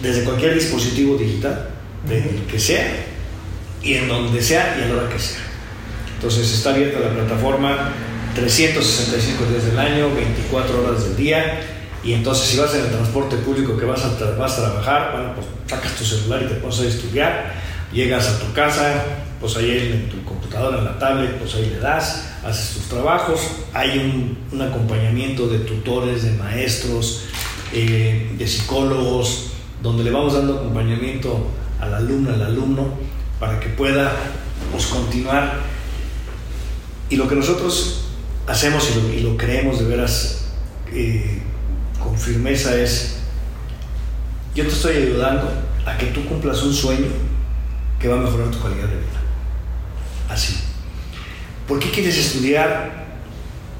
desde cualquier dispositivo digital, del que sea, y en donde sea y a la hora que sea. Entonces está abierta la plataforma 365 días del año, 24 horas del día. Y entonces si vas en el transporte público que vas a, vas a trabajar, bueno, pues sacas tu celular y te pones a estudiar, llegas a tu casa, pues ahí en tu computadora, en la tablet, pues ahí le das, haces tus trabajos, hay un, un acompañamiento de tutores, de maestros, eh, de psicólogos, donde le vamos dando acompañamiento al alumno, al alumno, para que pueda pues, continuar. Y lo que nosotros hacemos y lo, creemos de veras eh, con firmeza es, yo te estoy ayudando a que tú cumplas un sueño que va a mejorar tu calidad de vida. Así. ¿Por qué quieres estudiar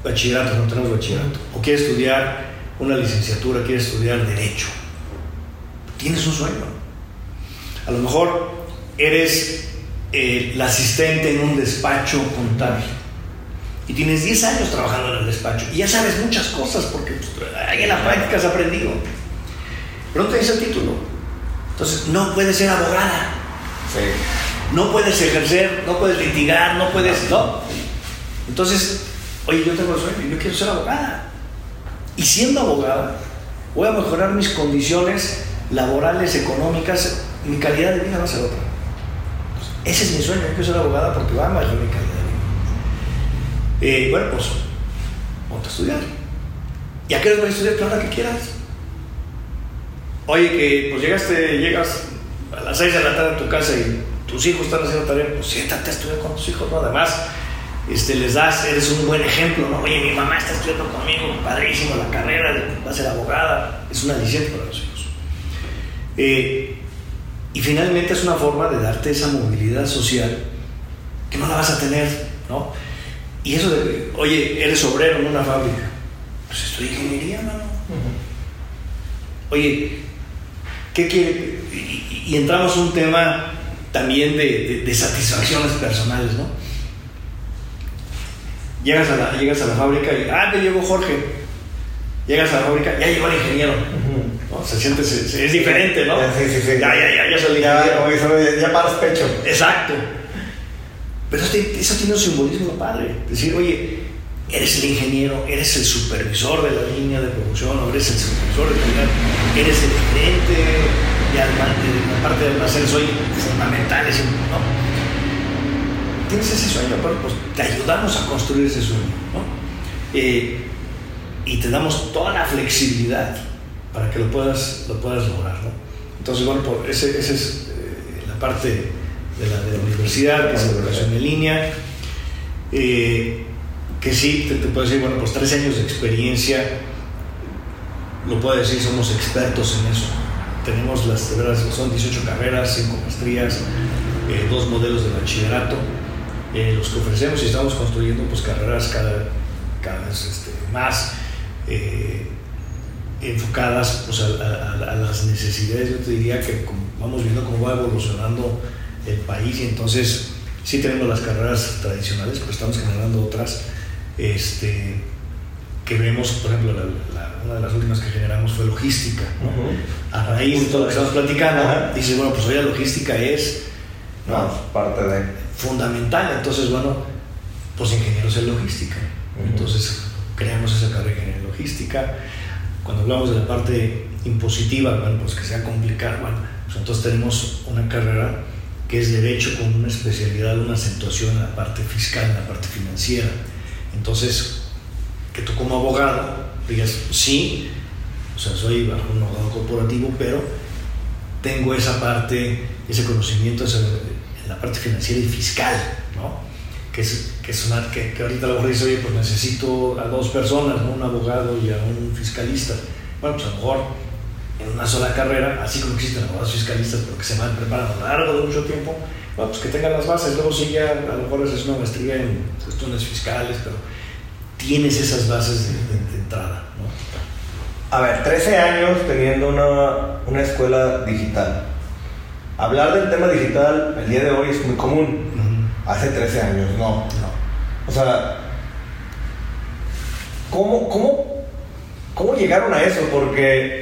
bachillerato? No tenemos bachillerato. ¿O quieres estudiar una licenciatura? ¿Quieres estudiar derecho? Tienes un sueño. A lo mejor eres eh, la asistente en un despacho contable y tienes 10 años trabajando en el despacho y ya sabes muchas cosas porque pues, ahí en la práctica has aprendido. Pero no tienes el título. Entonces, no puedes ser abogada. Sí. No puedes ejercer, no puedes litigar, no puedes. No. Entonces, oye, yo tengo el sueño, yo quiero ser abogada. Y siendo abogada, voy a mejorar mis condiciones laborales, económicas, mi calidad de vida va a ser otra. Ese es mi sueño, yo quiero ser abogada porque va a mejorar mi calidad. Eh, bueno, pues, ponte a estudiar. ¿Y a qué hora voy a estudiar? Claro, que quieras. Oye, que pues llegaste, llegas a las 6 de la tarde a tu casa y tus hijos están haciendo tarea, pues siéntate a estudiar con tus hijos, ¿no? Además, este, les das, eres un buen ejemplo, ¿no? Oye, mi mamá está estudiando conmigo, padrísimo, la carrera, va a ser abogada, es una aliciente para los hijos. Eh, y finalmente es una forma de darte esa movilidad social que no la vas a tener, ¿no? Y eso de, oye, eres obrero en una fábrica, pues estudia ingeniería, mano. Oye, ¿qué quiere? Y, y entramos a un tema también de, de, de, satisfacciones personales, ¿no? Llegas a, la, llegas a la fábrica y, ah, te llegó Jorge. Llegas a la fábrica, ya llegó el ingeniero. ¿no? Se siente, se, se, es diferente, ¿no? Sí, sí, sí. Ya, ya, ya, ya Ya, ya, ya paras pecho. Exacto. Pero eso, tiene- eso tiene un simbolismo padre. Decir, oye, eres el ingeniero, eres el supervisor de la línea de producción, o eres el supervisor de calidad, eres el gerente de, la parte de almacén, soy fundamental. ¿no? Tienes ese sueño, pero pues te ayudamos a construir ese sueño. ¿no? Eh, y te damos toda la flexibilidad para que lo puedas, lo puedas lograr. ¿no? Entonces, bueno, por ese, ese es eh, la parte de la, de la universidad, que es educación en línea. Eh, que sí, te, puedo decir, bueno, pues 13 años de experiencia, lo puedo decir, somos expertos en eso. Tenemos las, son 18 carreras, 5 maestrías, eh, dos modelos de bachillerato, eh, los que ofrecemos y estamos construyendo pues carreras cada, cada vez este, más eh, enfocadas pues, a, las necesidades. Yo te diría que vamos viendo cómo va evolucionando el país y entonces sí tenemos las carreras tradicionales, pero estamos generando otras este, que vemos, por ejemplo, la- la- una de las últimas que generamos fue logística. ¿no? A raíz de todo lo que estamos platicando, Ajá. dices, bueno, pues hoy la logística es No, parte de. fundamental. Entonces, bueno, pues ingenieros en logística. Ujú. Entonces, creamos esa carrera de ingeniería en logística. Cuando hablamos de la parte impositiva, bueno, pues que sea complicada, bueno, pues entonces tenemos una carrera que es derecho con una especialidad, una acentuación en la parte fiscal, en la parte financiera. Entonces, que tú como abogado digas, sí, o sea, soy un abogado corporativo, pero tengo esa parte, ese conocimiento en la parte financiera y fiscal, ¿no? Que es, que, es una, que, que ahorita lo dice, oye, pues necesito a dos personas, ¿no? un abogado y a un fiscalista. Bueno, pues a lo mejor en una sola carrera, así como existen abogados fiscalistas, pero que se van preparando a lo largo de mucho tiempo, bueno, pues que tengan las bases, luego sí ya a lo mejor es una maestría en cuestiones fiscales, pero tienes esas bases de, entrada. ¿no? A ver, 13 años teniendo una, una, escuela digital. Hablar del tema digital el día de hoy es muy común. Hace 13 años, no. no. O sea, ¿cómo, cómo, ¿cómo llegaron a eso? Porque,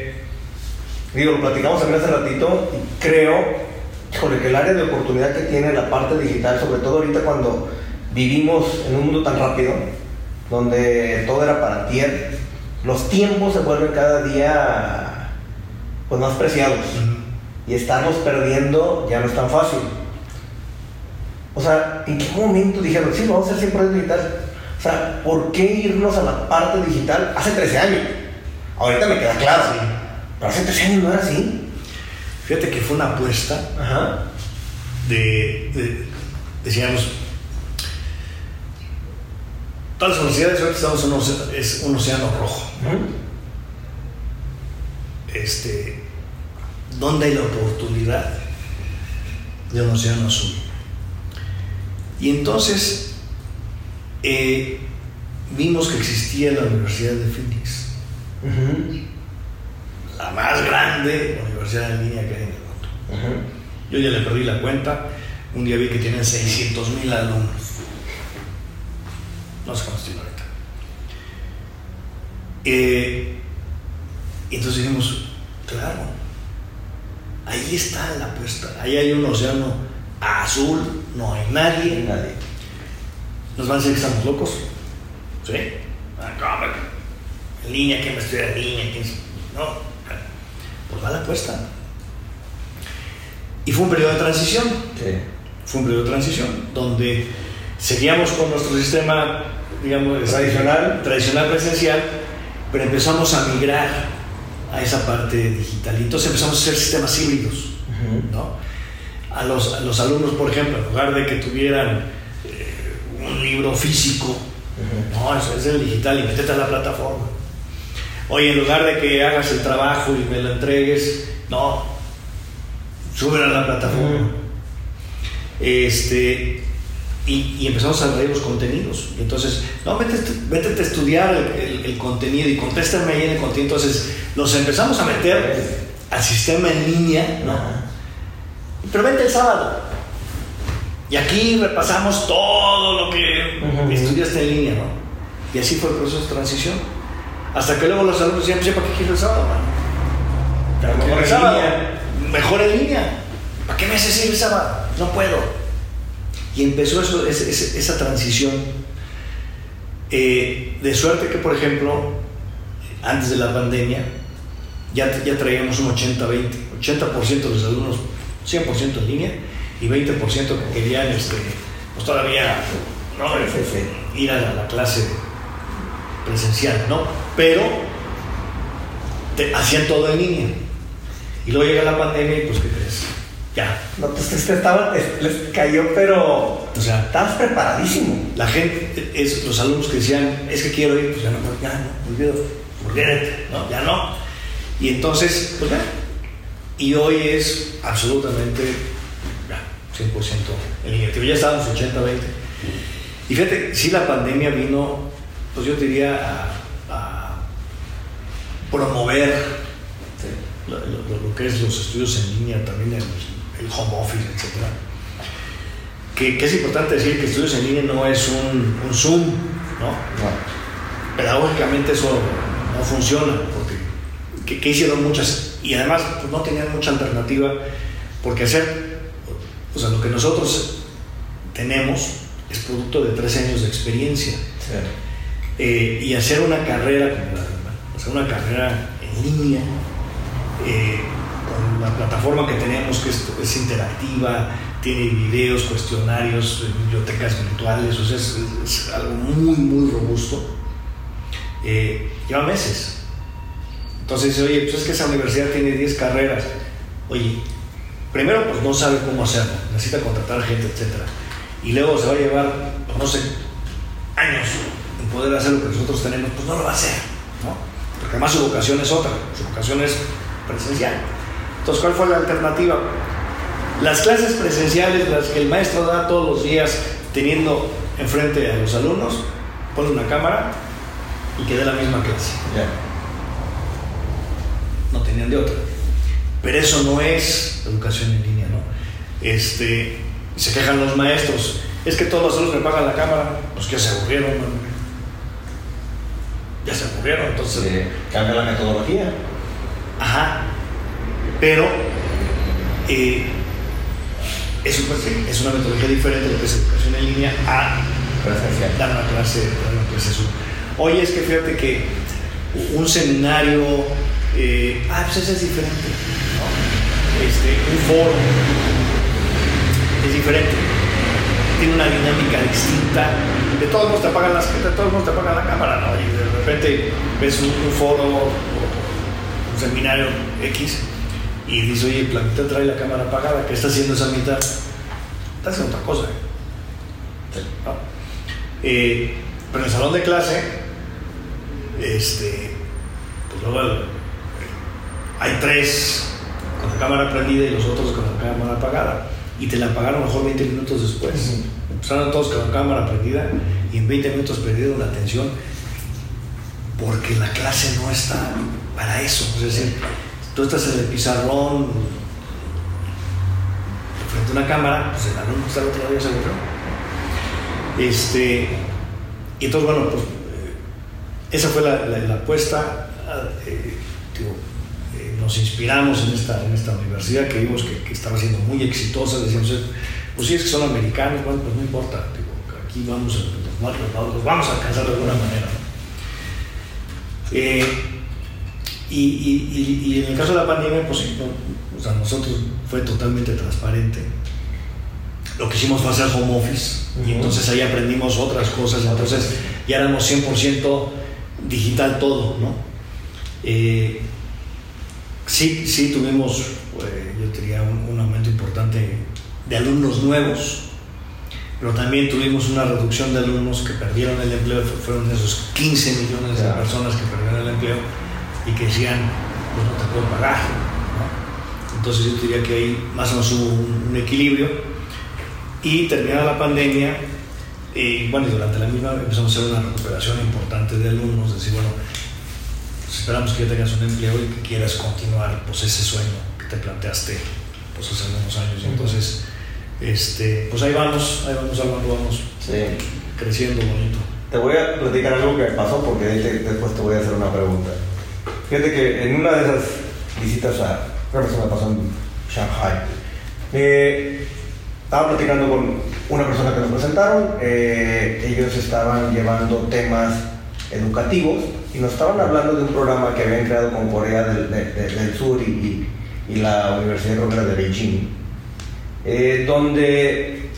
digo, lo platicamos también hace ratito y creo híjole, que el área de oportunidad que tiene la parte digital, sobre todo ahorita cuando vivimos en un mundo tan rápido, donde todo era para ti, los tiempos se vuelven cada día pues, más preciados. Y estarlos perdiendo ya no es tan fácil. O sea, ¿en qué momento dijeron, sí, vamos a hacer siempre digital? O sea, ¿por qué irnos a la parte digital hace 13 años? Ahorita me queda claro, sí. Pero hace 13 años no era así. Fíjate que fue una apuesta De, decíamos, todas las universidades hoy estamos en un, es un océano rojo. Este, ¿Dónde hay la oportunidad de un océano azul? Y entonces eh, vimos que existía la Universidad de Phoenix la más grande universidad en línea que hay en el mundo. Yo ya le perdí la cuenta. Un día vi que tienen 600 mil alumnos. No sé cuántos tienen ahorita. Eh, entonces dijimos, claro, ahí está la apuesta. Ahí hay un océano azul, no hay nadie. nadie. Nos van a decir que estamos locos. ¿Sí? Ah, en línea, ¿quién me estudia en línea? No, pues va la apuesta. Y fue un periodo de transición. Fue un periodo de transición donde seguíamos con nuestro sistema, digamos, tradicional, tradicional presencial, pero empezamos a migrar a esa parte digital. Y entonces empezamos a hacer sistemas híbridos, ¿no? A los, los, alumnos, por ejemplo, en lugar de que tuvieran eh, un libro físico, no, eso es el digital y métete a la plataforma. Oye, en lugar de que hagas el trabajo y me lo entregues, no, sube a la plataforma. Este, y, empezamos a leer los contenidos. Entonces, no, métete, a estudiar el, contenido y contéstame ahí en el contenido. Entonces, nos empezamos a meter al sistema en línea, ¿no? Pero vente el sábado. Y aquí repasamos todo lo que estudiaste en línea, ¿no? Y así fue el proceso de transición. Hasta que luego los alumnos decían, pues, ¿para qué quiero el sábado, mano? mejor, el sábado, mejor en línea. ¿Para qué me haces ir el sábado? No puedo. Y empezó eso, esa, transición. Eh, de suerte que, por ejemplo, antes de la pandemia, ya, ya traíamos un 80-20. 80%, de los alumnos 100% en línea y 20% que querían este, pues todavía no, ir a la clase presencial, ¿no? Pero te, hacían todo en línea. Y luego llega la pandemia y pues, ¿qué crees? Ya. No, pues este estaba, les cayó, pero. O sea, estabas preparadísimo. La gente, es, los alumnos que decían, es que quiero ir, pues ya no, ya no, olvido, ¿no? Ya no. Y entonces, pues ya. Y hoy es absolutamente, ya, 100% en línea. Ya estábamos 80-20. Y fíjate, si la pandemia vino pues yo diría a, promover lo, que es los estudios en línea, también el, home office, etc. Que, es importante decir que estudios en línea no es un, Zoom, ¿no? Pedagógicamente eso no funciona, porque que, hicieron muchas, y además pues, no tenían mucha alternativa, porque hacer, o sea, lo que nosotros tenemos es producto de tres años de experiencia. Eh, y hacer una carrera, hacer una carrera en línea, eh, con la plataforma que tenemos que es, interactiva, tiene videos, cuestionarios, bibliotecas virtuales, o sea, es, algo muy, muy robusto. Eh, lleva meses. Entonces, oye, pues es que esa universidad tiene 10 carreras. Oye, primero pues no sabe cómo hacerlo, necesita contratar gente, etc. Y luego se va a llevar, pues, no sé, años en poder hacer lo que nosotros tenemos, pues no lo va a hacer, ¿no? Porque además su vocación es otra, su vocación es presencial. Entonces, ¿cuál fue la alternativa? Las clases presenciales, las que el maestro da todos los días teniendo enfrente a los alumnos, pone una cámara y que dé la misma clase. No tenían de otra. Pero eso no es educación en línea, ¿no? Este, se quejan los maestros. Es que todos los alumnos me pagan la cámara. Pues que se aburrieron, Ya se aburrieron, entonces. cambia la metodología. Ajá. Pero eh, es, es, una metodología diferente de lo que es educación en línea a dar una clase, dar una clase Oye, es que fíjate que un seminario, eh, ah, pues ese es diferente, ¿no? Este, un foro es diferente, tiene una dinámica distinta. De todos modos te apagan las, de todos modos te apagan la cámara, ¿no? Y de repente ves un, foro un seminario X y dices, oye, planeta trae la cámara apagada, ¿qué está haciendo esa mitad? Está haciendo otra cosa. Eh, pero en el salón de clase este, pues luego eh, hay tres con la cámara prendida y los otros con la cámara apagada. Y te la apagaron mejor 20 minutos después. Empezaron todos con la cámara prendida y en 20 minutos perdieron la atención porque la clase no está para eso. Es decir, tú estás en el pizarrón frente a una cámara, pues el alumno está al otro lado y se aburrió. Este, y entonces, bueno, pues esa fue la, la, apuesta. Eh, eh, nos inspiramos en esta, en esta universidad que vimos que, estaba siendo muy exitosa. Decíamos, pues sí, es que son americanos, bueno, pues no importa. aquí vamos a, vamos a alcanzar de alguna manera. Eh, y, y, y, en el caso de la pandemia, pues o sea, nosotros fue totalmente transparente. Lo que hicimos fue hacer home office y entonces ahí aprendimos otras cosas. Entonces ya éramos 100% digital todo, ¿no? Eh, sí, sí tuvimos, eh, yo diría, un, aumento importante de alumnos nuevos, pero también tuvimos una reducción de alumnos que perdieron el empleo, fueron esos 15 millones de personas que perdieron el empleo y que decían, pues no te puedo pagar. Entonces yo diría que ahí más o menos hubo un, equilibrio y terminada la pandemia, y bueno, y durante la misma empezamos a hacer una recuperación importante de alumnos, decir, bueno, esperamos que ya tengas un empleo y que quieras continuar pues ese sueño que te planteaste pues hace algunos años. Entonces, este, pues ahí vamos, ahí vamos, ahí vamos, creciendo bonito. Te voy a platicar algo que pasó porque después te voy a hacer una pregunta. Fíjate que en una de esas visitas a, creo que se me pasó en Shanghai, eh, estaba platicando con una persona que nos presentaron, eh, ellos estaban llevando temas educativos y nos estaban hablando de un programa que habían creado con Corea del, Sur y, la Universidad de Beijing, eh, donde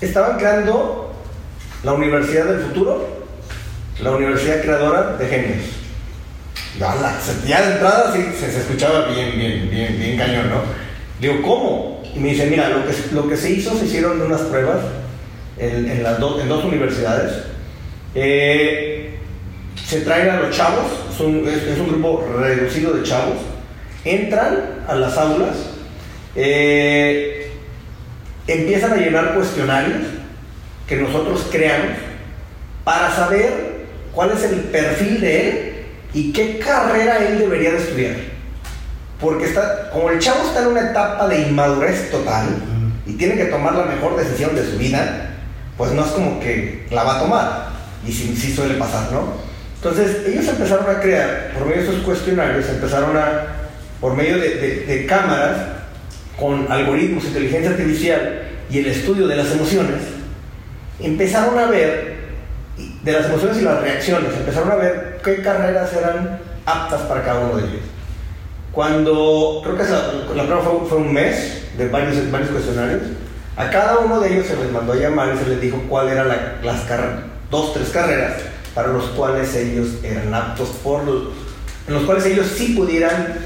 estaban creando la Universidad del Futuro, la Universidad Creadora de Genios. Ya, de entrada sí, se, escuchaba bien, bien, bien, bien cañón, ¿no? Digo, ¿cómo? Y me dice, mira, lo que, lo que se hizo, se hicieron unas pruebas en, las en dos universidades. Eh, se traen a los chavos, es un, es, un, grupo reducido de chavos, entran a las aulas, eh, empiezan a llenar cuestionarios que nosotros creamos para saber cuál es el perfil de él y qué carrera él debería de estudiar. Porque está, como el chavo está en una etapa de inmadurez total y tiene que tomar la mejor decisión de su vida, pues no es como que la va a tomar. Y sí, sí suele pasar, ¿no? Entonces, ellos empezaron a crear, por medio de esos cuestionarios, empezaron a, por medio de, cámaras, con algoritmos, inteligencia artificial y el estudio de las emociones, empezaron a ver, de las emociones y las reacciones, empezaron a ver qué carreras eran aptas para cada uno de ellos. Cuando, creo que la, prueba fue, un mes de varios, varios cuestionarios, a cada uno de ellos se les mandó a llamar y se les dijo cuál eran las carreras, dos, tres carreras, para los cuales ellos eran aptos, por los, en los cuales ellos sí pudieran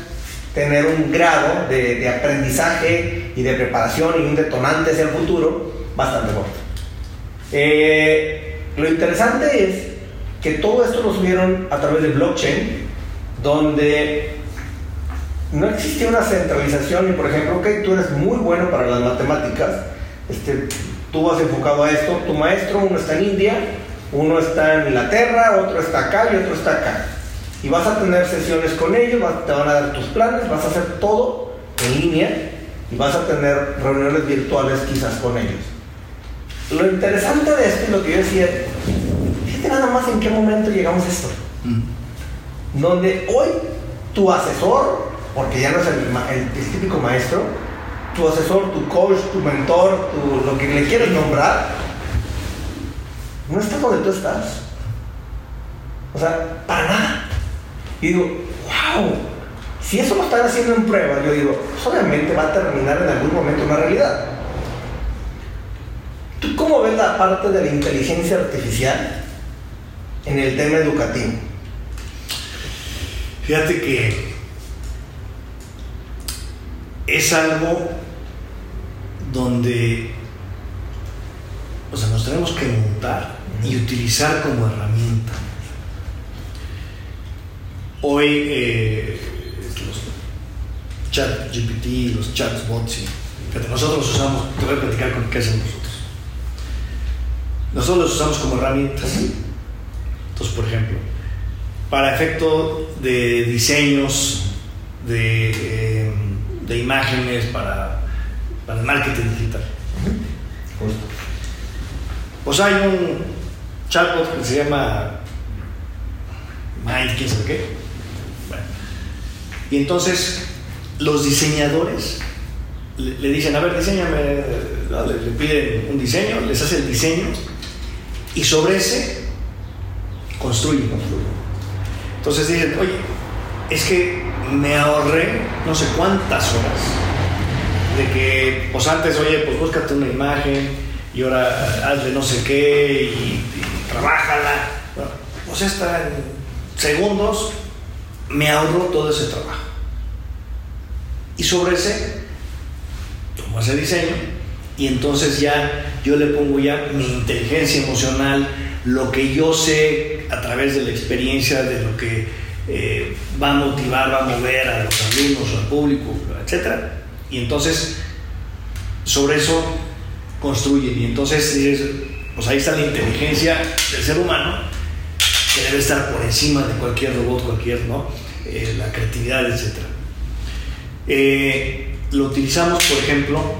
tener un grado de, aprendizaje y de preparación y un detonante hacia el futuro bastante bueno. Eh, lo interesante es que todo esto lo subieron a través de blockchain, donde no existe una centralización y por ejemplo, ok, tú eres muy bueno para las matemáticas, este, tú has enfocado a esto, tu maestro, uno está en India, uno está en Inglaterra, otro está acá y otro está acá. Y vas a tener sesiones con ellos, te van a dar tus planes, vas a hacer todo en línea y vas a tener reuniones virtuales quizás con ellos. Lo interesante de esto y lo que yo decía, fíjate nada más en qué momento llegamos a esto. Mm. Donde hoy tu asesor, porque ya no es el, típico maestro, tu asesor, tu coach, tu mentor, tu, lo que le quieres nombrar, no está donde tú estás. O sea, para nada. Y digo, wow, si eso lo están haciendo en prueba, yo digo, pues obviamente va a terminar en algún momento una realidad. ¿Tú cómo ves la parte de la inteligencia artificial en el tema educativo? Fíjate que es algo donde o sea, nos tenemos que montar y utilizar como herramienta. Hoy eh, los chat GPT, los chatbots, que nosotros los usamos, te voy a platicar con qué hacemos nosotros. Nosotros los usamos como herramientas. Entonces, por ejemplo, para efecto de diseños, de, eh, de imágenes, para, para el marketing digital. Pues hay un chatbot que se llama Mind, quién sabe qué. Bueno. Y entonces los diseñadores le, dicen, a ver, diseñame, le, le piden un diseño, les hace el diseño y sobre ese construyen. Entonces dicen, oye, es que me ahorré no sé cuántas horas de que, pues antes, oye, pues búscate una imagen, y ahora hazle no sé qué y, trabájala. Pues esta en segundos me ahorro todo ese trabajo. Y sobre ese, tomo ese diseño y entonces ya yo le pongo ya mi inteligencia emocional, lo que yo sé a través de la experiencia, de lo que eh, va a motivar, va a mover a los alumnos, al público, etc. Y entonces, sobre eso construyen. Y entonces, pues ahí está la inteligencia del ser humano, que debe estar por encima de cualquier robot, cualquier, ¿no? Eh, la creatividad, etc. Eh, lo utilizamos, por ejemplo,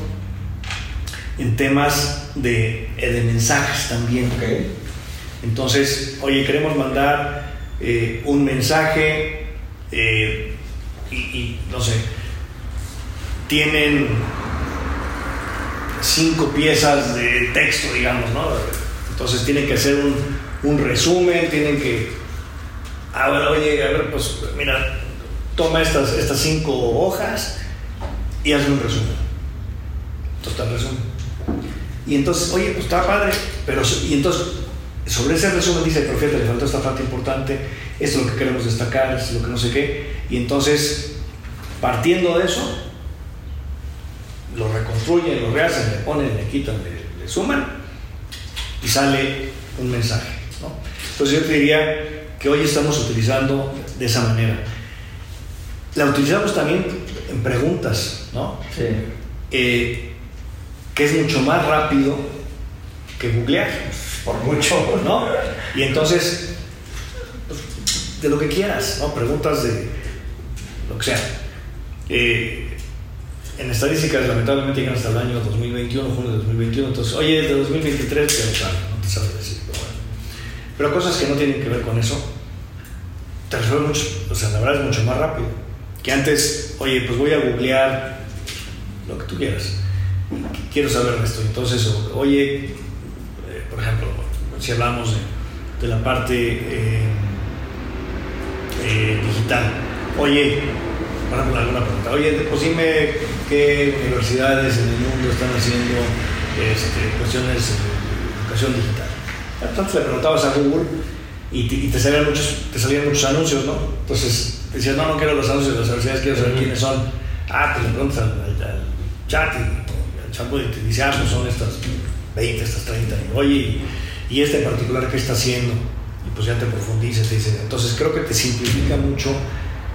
en temas de, eh, de mensajes también. Entonces, oye, queremos mandar un mensaje y, no sé, tienen cinco piezas de texto, digamos, ¿no? Entonces tienen que hacer un, resumen, tienen que, ah, bueno, oye, a ver, pues mira, toma estas, estas cinco hojas y hazme un resumen. Total resumen. Y entonces, oye, pues está padre, pero, y entonces, sobre ese resumen dice el profeta, le faltó esta parte importante, esto es lo que queremos destacar, esto es lo que no sé qué, y entonces, partiendo de eso, lo reconstruyen, lo rehacen, le ponen, le quitan, le, suman y sale un mensaje. Entonces yo te diría que hoy estamos utilizando de esa manera. La utilizamos también en preguntas, ¿no? Sí. Eh, que es mucho más rápido que googlear. Por mucho. ¿No? Y entonces, de lo que quieras, ¿no? Preguntas de lo que sea. Eh, en estadísticas lamentablemente llegan hasta el año 2021, junio de 2021, entonces, oye, de 2023, pero claro, no te sabes decir, pero bueno. Pero cosas que no tienen que ver con eso, te resuelven mucho, o sea, la verdad es mucho más rápido. Que antes, oye, pues voy a googlear lo que tú quieras, quiero saber esto, entonces, oye, eh, por ejemplo, si hablamos de, la parte eh, eh, digital, oye, para alguna pregunta. Oye, pues dime qué universidades en el mundo están haciendo este, cuestiones de educación digital. Entonces le preguntabas a Google y te, salían muchos, te salían muchos anuncios, ¿no? Entonces decías, no, no quiero los anuncios de las universidades, quiero saber quiénes son. Ah, pues le preguntas al, al, chat y el chat puede dice, ah, pues son estas 20, estas 30. Y, Oye, y este en particular, ¿qué está haciendo? Y pues ya te profundizas, te dice. Entonces creo que te simplifica mucho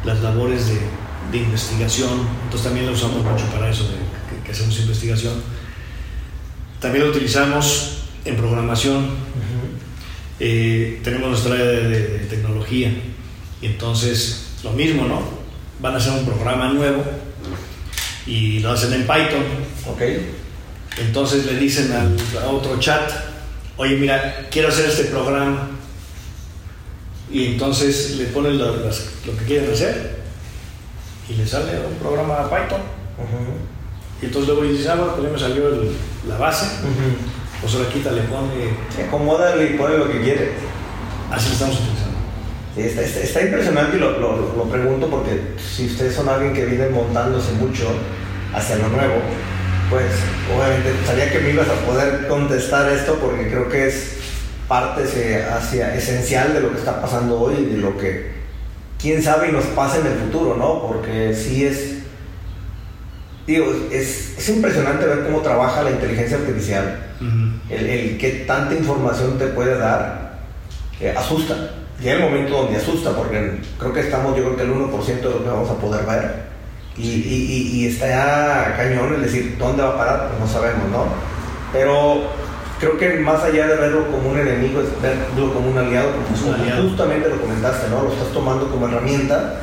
las labores de, de investigación. Entonces también lo usamos mucho para eso, de, que, que hacemos investigación. También lo utilizamos en programación. Eh, tenemos nuestra área de, de, de, tecnología y entonces lo mismo, ¿no? Van a hacer un programa nuevo y lo hacen en Python. Ok. Entonces le dicen al, a otro chat, oye, mira, quiero hacer este programa. Y entonces le ponen lo, las, lo que quieren hacer y le sale un programa Python. Y entonces luego dices, ah, bueno, pues ya me salió el, la base. Pues ahora quita, le pone. Se acomoda y pone lo que quiere. Así lo estamos utilizando. Sí, está, está, está, impresionante y lo, lo, lo, pregunto porque si ustedes son alguien que viene montándose mucho hacia lo nuevo, pues obviamente sabía que me ibas a poder contestar esto porque creo que es parte hacia, esencial de lo que está pasando hoy y de lo que quién sabe y nos pasa en el futuro, ¿no? Porque sí es, digo, es, es impresionante ver cómo trabaja la inteligencia artificial, uh -huh. el, el qué tanta información te puede dar, eh, asusta llega el momento donde asusta, porque creo que estamos, yo creo que el 1% de lo que vamos a poder ver. Y, y, y, está ya cañón el decir dónde va a parar, pues no sabemos, ¿no? Pero creo que más allá de verlo como un enemigo, es verlo como un aliado, porque un aliado. justamente lo comentaste, ¿no? Lo estás tomando como herramienta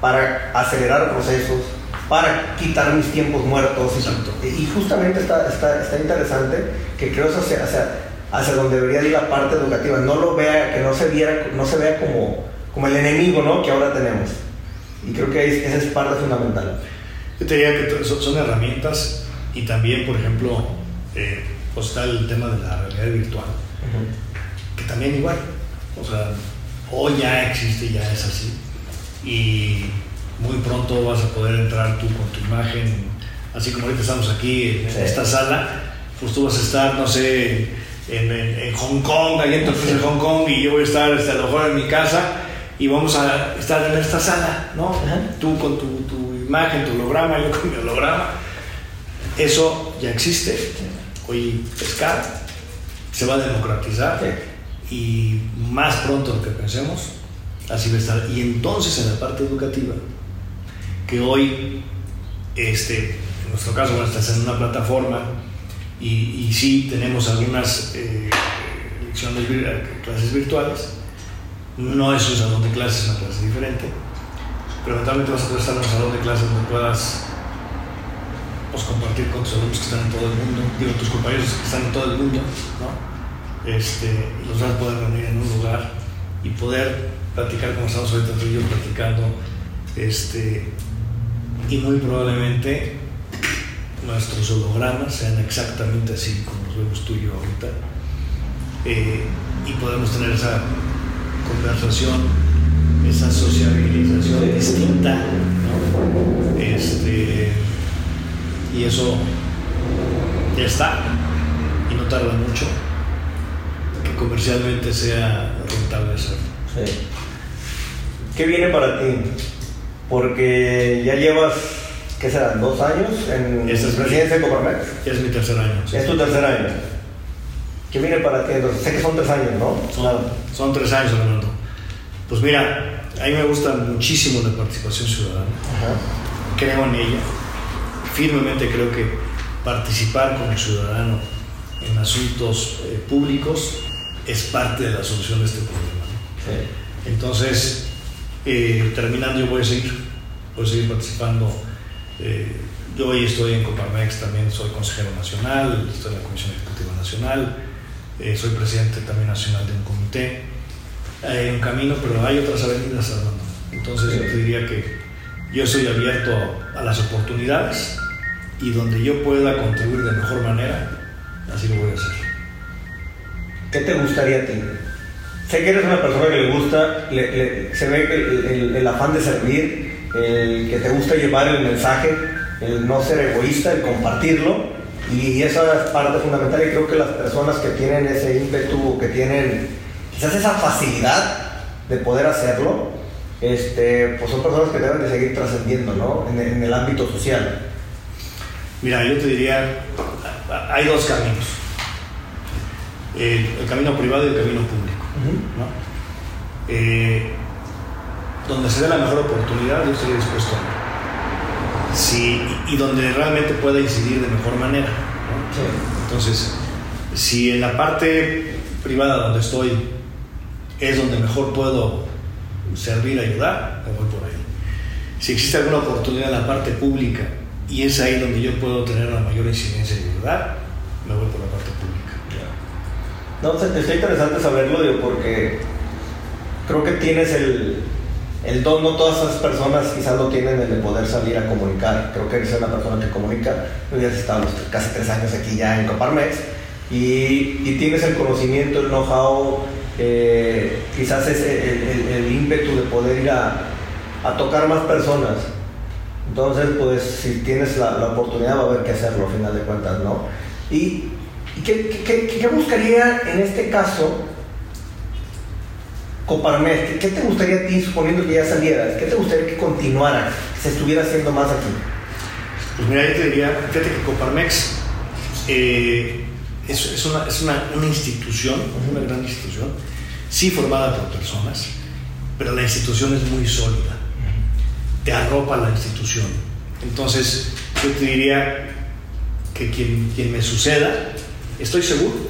para acelerar procesos, para quitar mis tiempos muertos. Exacto. Y, justamente está, está, está interesante que creo eso sea, o sea hacia donde debería ir la parte educativa, no lo vea, que no se, viera, no se vea como, como el enemigo ¿no? que ahora tenemos. Y creo que esa es parte fundamental. Yo te diría que son, son herramientas y también, por ejemplo, eh, pues está el tema de la realidad virtual, uh -huh. que también igual, o sea, hoy ya existe, ya es así, y muy pronto vas a poder entrar tú con tu imagen, así como ahorita estamos aquí en sí. esta sala, pues tú vas a estar, no sé, en, en, en, Hong Kong, ahí entonces en Hong Kong, y yo voy a estar este, a lo mejor en mi casa y vamos a estar en esta sala, ¿no? Uh -huh. Tú con tu, tu, imagen, tu holograma, yo con mi holograma. Eso ya existe. Hoy pescar se va a democratizar sí. y más pronto lo que pensemos, así va a estar. Y entonces en la parte educativa, que hoy, este, en nuestro caso, bueno, estás en una plataforma y, y sí tenemos algunas eh, lecciones, clases virtuales. No es un salón de clases, es una clase diferente, pero eventualmente vas a poder estar en un salón de clases donde puedas pues, compartir con tus alumnos que están en todo el mundo, digo, tus compañeros que están en todo el mundo, ¿no? Este, los vas a poder reunir en un lugar y poder platicar como estamos ahorita tú y yo platicando, este, y muy probablemente nuestros hologramas sean exactamente así como los vemos tú y yo ahorita eh, y podemos tener esa conversación, esa sociabilización distinta, ¿no? Este, y eso ya está y no tarda mucho que comercialmente sea rentable hacerlo. Sí. ¿Qué viene para ti? Porque ya llevas ¿qué serán? ¿Dos años en este es presidencia de Coparmex? Es mi tercer año. Sí. Es tu tercer año. ¿Qué viene para ti? Entonces, sé que son tres años, ¿no? Son, claro. son tres años, Fernando. Pues mira, a mí me gusta muchísimo la participación ciudadana. Ajá. Creo en ella. Firmemente creo que participar como ciudadano en asuntos eh, públicos es parte de la solución de este problema. ¿no? Sí. Entonces, eh, terminando, yo voy a seguir, voy a seguir participando eh, yo hoy estoy en Coparmex, también soy consejero nacional, estoy en la Comisión Ejecutiva Nacional, eh, soy presidente también nacional de un comité. Hay un camino, pero hay otras avenidas, Armando. Entonces yo te diría que yo estoy abierto a las oportunidades y donde yo pueda contribuir de mejor manera, así lo voy a hacer. ¿Qué te gustaría a ti? Sé que eres una persona que le gusta, le, le, se ve el, el, el afán de servir, el que te gusta llevar el mensaje, el no ser egoísta, el compartirlo. Y esa es parte fundamental y creo que las personas que tienen ese ímpetu, que tienen quizás esa facilidad de poder hacerlo, este, pues son personas que deben de seguir trascendiendo, ¿no? En, el ámbito social. Mira, yo te diría, hay dos caminos. El, camino privado y el camino público. ¿no? Eh, donde se dé la mejor oportunidad, yo estoy dispuesto a sí, y donde realmente pueda incidir de mejor manera. Entonces, si en la parte privada donde estoy es donde mejor puedo servir, ayudar, me voy por ahí. Si existe alguna oportunidad en la parte pública y es ahí donde yo puedo tener la mayor incidencia y ayudar, me voy por la parte pública. No, está interesante saberlo, digo, porque creo que tienes el, el don, no todas esas personas quizás lo tienen el de poder salir a comunicar. Creo que eres una persona que comunica. Tú ya has estado casi tres años aquí ya en Coparmex y, y tienes el conocimiento, el know-how, eh, quizás es el, el, ímpetu de poder ir a, a, tocar más personas. Entonces, pues si tienes la, la, oportunidad va a haber que hacerlo, a final de cuentas, ¿no? ¿Y, y qué, qué, qué buscaría en este caso? Coparmex, ¿qué te gustaría a ti, suponiendo que ya salieras, qué te gustaría que continuara, que se estuviera haciendo más aquí? Pues mira, yo te diría, fíjate que Coparmex eh, es, es, una, es una, una, institución, una gran institución, sí formada por personas, pero la institución es muy sólida, te arropa la institución. Entonces, yo te diría que quien, quien me suceda, estoy seguro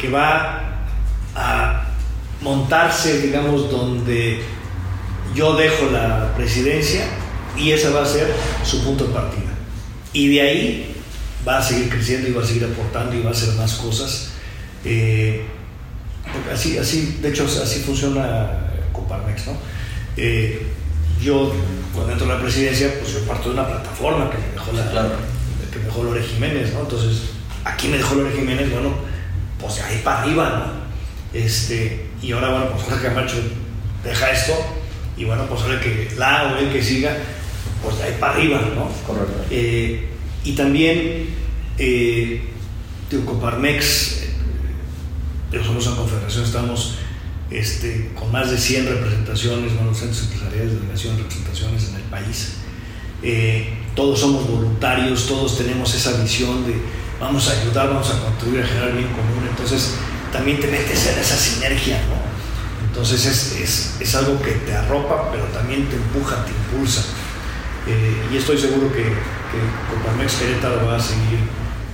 que va a montarse, digamos, donde yo dejo la presidencia y ese va a ser su punto de partida. Y de ahí va a seguir creciendo y va a seguir aportando y va a hacer más cosas. Eh, así, así, de hecho, así funciona Coparmex, ¿no? Eh, yo, cuando entro a la presidencia, pues yo parto de una plataforma que me dejó, la, que me dejó Lore Jiménez, ¿no? Entonces, aquí me dejó Lore Jiménez, bueno, pues ahí para arriba, ¿no? Este, y ahora, bueno, pues Jorge Camacho deja esto y bueno, pues ahora que la o el que siga, pues de ahí para arriba, ¿no? Correcto. Eh, y también, eh, Coparmex, eh, una confederación, estamos este, con más de 100 representaciones, bueno, centros empresariales, delegaciones, representaciones en el país. Eh, todos somos voluntarios, todos tenemos esa visión de vamos a ayudar, vamos a contribuir a generar bien común. Entonces, también te metes en esa sinergia, ¿no? Entonces es, es, algo que te arropa, pero también te empuja, te impulsa. Eh, y estoy seguro que, que Coparmex Querétaro va a seguir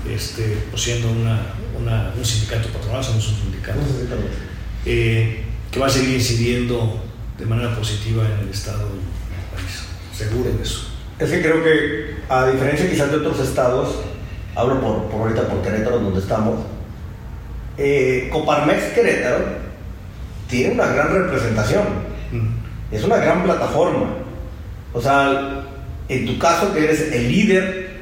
este, pues siendo una, una, un sindicato patronal, somos un sindicato, eh, que va a seguir incidiendo de manera positiva en el Estado y en el país. Seguro de eso. Es que creo que, a diferencia quizás de otros estados, hablo por, por ahorita por Querétaro, donde estamos, eh, Coparmex Querétaro tiene una gran representación, mm. es una gran plataforma. O sea, en tu caso que eres el líder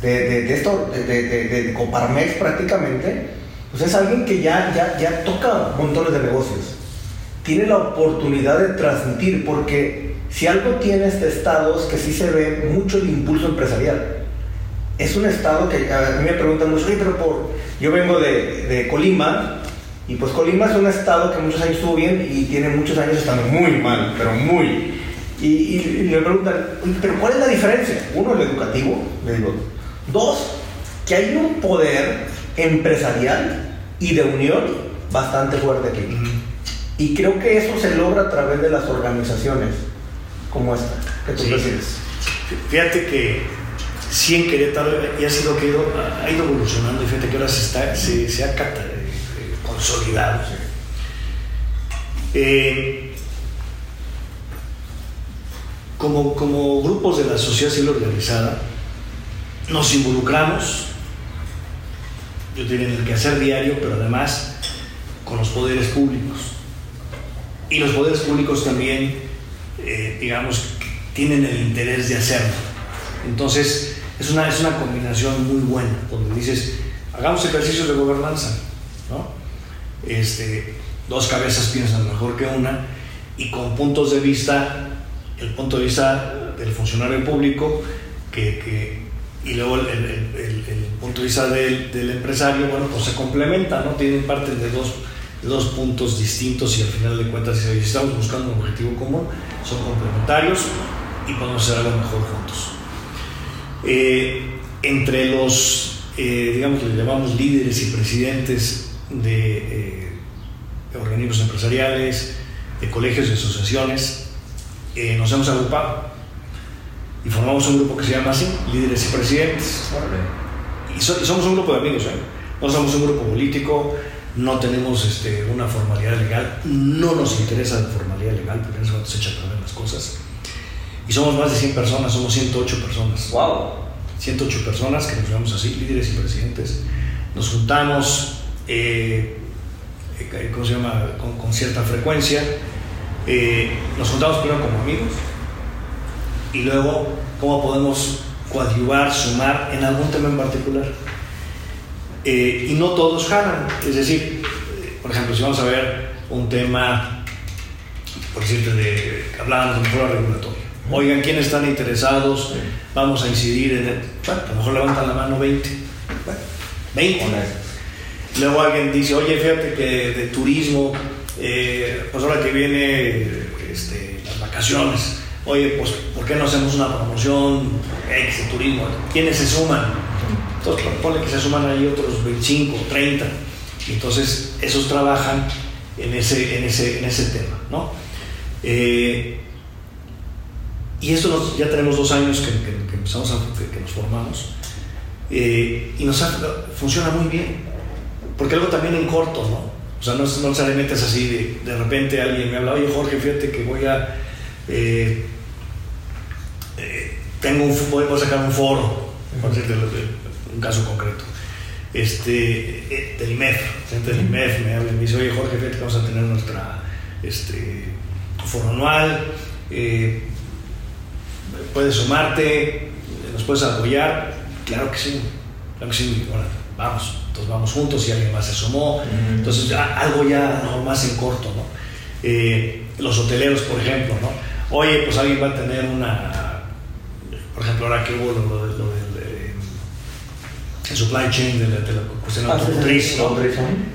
de, esto, de, Coparmex prácticamente, pues es alguien que ya, ya, ya toca montones de negocios. Tiene la oportunidad de transmitir, porque si algo tiene este estado es que sí se ve mucho el impulso empresarial es un estado que a mí me preguntan mucho, pero por, yo vengo de, de, Colima, y pues Colima es un estado que muchos años estuvo bien y tiene muchos años estando muy mal, pero muy. Y, y, me preguntan, pero ¿cuál es la diferencia? Uno, el educativo, le digo. Dos, que hay un poder empresarial y de unión bastante fuerte aquí. Y creo que eso se logra a través de las organizaciones como esta, que tú presides. Fíjate que sí en Querétaro y ha sido que ha ido evolucionando y fíjate que ahora se, está, se, ha eh, consolidado. Eh, como, como grupos de la sociedad civil organizada, nos involucramos, yo diría en el quehacer diario, pero además con los poderes públicos. Y los poderes públicos también, eh, digamos, tienen el interés de hacerlo. Entonces, es una, es una combinación muy buena, donde dices, hagamos ejercicios de gobernanza, ¿no? Este, dos cabezas piensan mejor que una, y con puntos de vista, el punto de vista del funcionario público, que, que y luego el, el, el, punto de vista del, del, empresario, bueno, pues se complementa, ¿no? Tienen parte de dos, dos puntos distintos y al final de cuentas, si estamos buscando un objetivo común, son complementarios y podemos hacer algo mejor juntos. Eh, entre los, eh, digamos que le llamamos líderes y presidentes de, eh, de organismos empresariales, de colegios y asociaciones, nos hemos agrupado y formamos un grupo que se llama así, líderes y presidentes. Y somos un grupo de amigos, no somos un grupo político, no tenemos este, una formalidad legal, no nos interesa la formalidad legal porque en eso se echan a perder las cosas. Y somos más de 100 personas, somos 108 personas. ¡Wow! 108 personas que nos llamamos así, líderes y presidentes. Nos juntamos, eh, eh, ¿cómo se llama?, con, cierta frecuencia. Eh, nos juntamos primero como amigos y luego cómo podemos coadyuvar, sumar en algún tema en particular. Y no todos jalan, es decir, por ejemplo, si vamos a ver un tema, por decirte, de, hablábamos de mejora regulatoria Oigan, ¿quiénes están interesados? Vamos a incidir en el... Bueno, a lo mejor levantan la mano 20. Bueno, 20. Luego alguien dice, oye, fíjate que de turismo, eh, pues ahora que viene este, las vacaciones, oye, pues ¿por qué no hacemos una promoción ex de turismo? ¿Quiénes se suman? Entonces, que se suman ahí otros 25, 30. Y entonces, esos trabajan en ese, en ese, en ese tema, ¿no? Eh, y esto ya tenemos dos años que, empezamos a, que, nos formamos eh, y nos funciona muy bien. Porque algo también en corto, ¿no? O sea, no, no necesariamente es así, de, de, repente alguien me habla, oye Jorge, fíjate que voy a... Eh, tengo un, voy a sacar un foro, un caso concreto, este, del IMEF, gente del IMEF me habla y me dice, oye Jorge, fíjate que vamos a tener nuestra este, foro anual, puedes sumarte, nos puedes apoyar. Claro que sí, claro que sí. Bueno, vamos, entonces vamos juntos y alguien más se sumó. Entonces, algo ya no, más en corto, ¿no? Eh, los hoteleros, por ejemplo, ¿no? Oye, pues alguien va a tener una, por ejemplo, ahora que hubo lo, del eh, el supply chain de la, de la cuestión ah, automotriz, ¿no?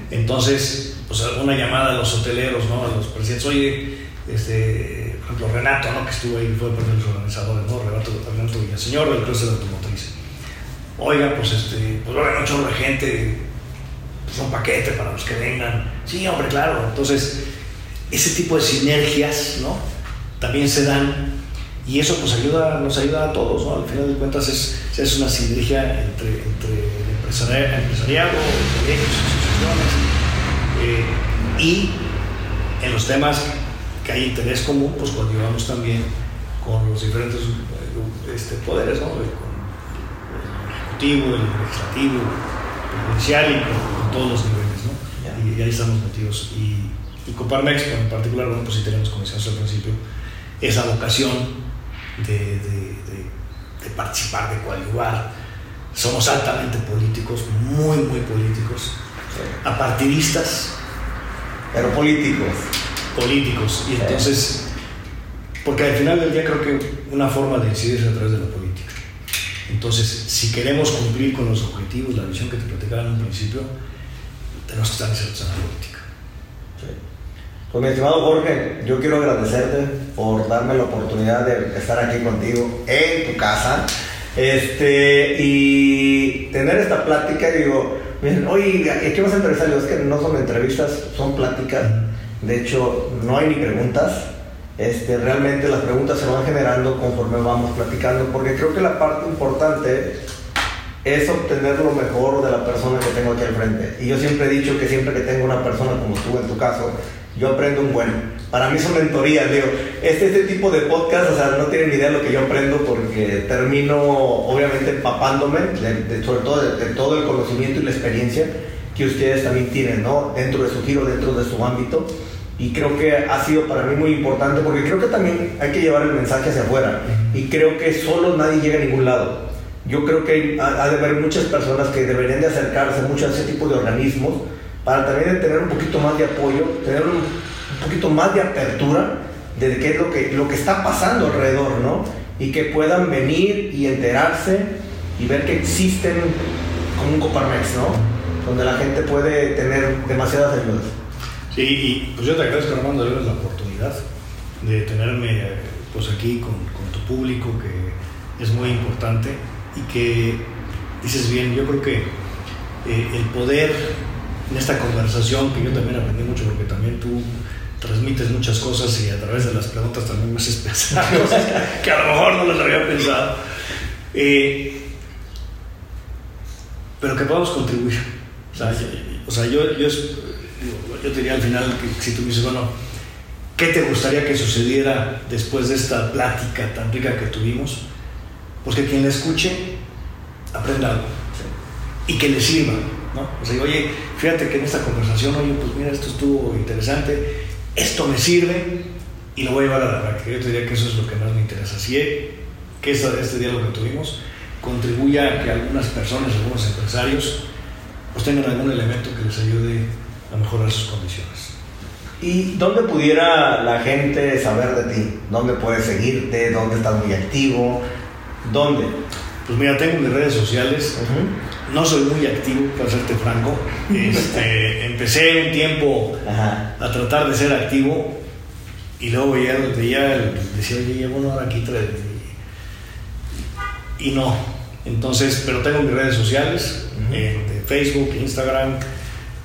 Entonces, pues una llamada a los hoteleros, ¿no? A los presidentes, oye, este ejemplo, Renato, ¿no? que estuvo ahí, fue uno de los organizadores, ¿no? Renato, Renato Villaseñor del Club de la Automotriz. Oiga, pues, este, pues va a un chorro de gente, pues un paquete para los que vengan. Sí, hombre, claro. Entonces, ese tipo de sinergias, ¿no? También se dan y eso pues ayuda, nos ayuda a todos, ¿no? Al final de cuentas es, es una sinergia entre, entre el empresariado, proyectos, asociaciones eh, y en los temas que hay interés común, pues continuamos también con los diferentes eh, este, poderes, ¿no? con el ejecutivo, el legislativo, el judicial y con, todos los niveles. ¿no? Y, ahí estamos metidos. Y, y Coparmex, en particular, bueno, pues sí tenemos, como decíamos al principio, esa vocación de, participar, de coadyuvar. Somos altamente políticos, muy, muy políticos, apartidistas. Pero políticos políticos. Y entonces, porque al final del día creo que una forma de decidir es a través de la política. Entonces, si queremos cumplir con los objetivos, la visión que te platicaba en un principio, tenemos que estar insertos en la política. Pues mi estimado Jorge, yo quiero agradecerte por darme la oportunidad de estar aquí contigo en tu casa este, y tener esta plática. Digo, oye, ¿qué vas a entrevistar? es que no son entrevistas, son pláticas. De hecho, no hay ni preguntas. Este, realmente las preguntas se van generando conforme vamos platicando, porque creo que la parte importante es obtener lo mejor de la persona que tengo aquí al frente. Y yo siempre he dicho que siempre que tengo una persona como tú en tu caso, yo aprendo un buen. Para mí son mentorías, digo, este, este tipo de podcast, o sea, no tienen idea de lo que yo aprendo porque termino obviamente empapándome, de, sobre todo de, de todo el conocimiento y la experiencia que ustedes también tienen, ¿no? Dentro de su giro, dentro de su ámbito y creo que ha sido para mí muy importante porque creo que también hay que llevar el mensaje hacia afuera y creo que solo nadie llega a ningún lado. Yo creo que ha de haber muchas personas que deberían de acercarse mucho a ese tipo de organismos para también tener un poquito más de apoyo, tener un, poquito más de apertura de qué es lo que, lo que está pasando alrededor, ¿no? Y que puedan venir y enterarse y ver que existen como un Coparmex, ¿no? Donde la gente puede tener demasiadas ayudas. Sí, y pues yo te agradezco Armando de la oportunidad de tenerme pues aquí con, con tu público que es muy importante y que dices bien, yo creo que eh, el poder en esta conversación, que yo también aprendí mucho porque también tú transmites muchas cosas y a través de las preguntas también me haces pensar cosas que a lo mejor no las había pensado. Eh, pero que podamos contribuir. O sea, yo, o sea, yo, yo, yo diría al final que si tú me dices, bueno, ¿qué te gustaría que sucediera después de esta plática tan rica que tuvimos? Pues que quien la escuche aprenda algo y que le sirva. ¿No? O sea, oye, fíjate que en esta conversación, oye, pues mira, esto estuvo interesante, esto me sirve y lo voy a llevar a la práctica. Yo te diría que eso es lo que más me interesa. Si que este diálogo que tuvimos contribuya a que algunas personas, algunos empresarios, pues tengan algún elemento que les ayude a mejorar sus condiciones. ¿Y dónde pudiera la gente saber de ti? ¿Dónde puedes seguirte? ¿Dónde estás muy activo? ¿Dónde? Pues mira, tengo mis redes sociales. No soy muy activo, para serte franco. Este, empecé un tiempo a tratar de ser activo y luego ya veía, decía, oye, llevo una hora aquí y no. Entonces, pero tengo mis redes sociales, de Facebook, Instagram,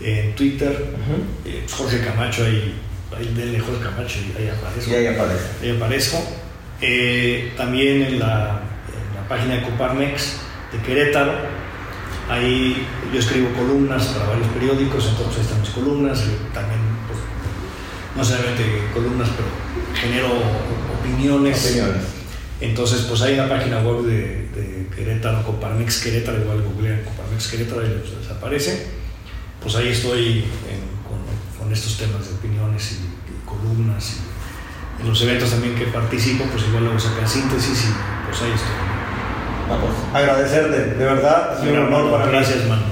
en Twitter. Eh, Jorge Camacho, ahí, ahí denle Jorge Camacho y ahí aparezco. Y ahí aparece. Ahí aparezco. Eh, también en la, en la, página de Coparmex de Querétaro, ahí yo escribo columnas para varios periódicos, entonces ahí están mis columnas, y también, pues, no solamente columnas, pero genero opiniones. opiniones. Entonces, pues hay una página web de, de Querétaro, Coparmex Querétaro, igual googlean Coparmex Querétaro y les desaparece. Pues ahí estoy con, con, estos temas de opiniones y, y columnas y en los eventos también que participo, pues igual luego sacan síntesis y pues ahí estoy. Vamos, agradecerte, de verdad, es un honor para mí. Gracias, mano.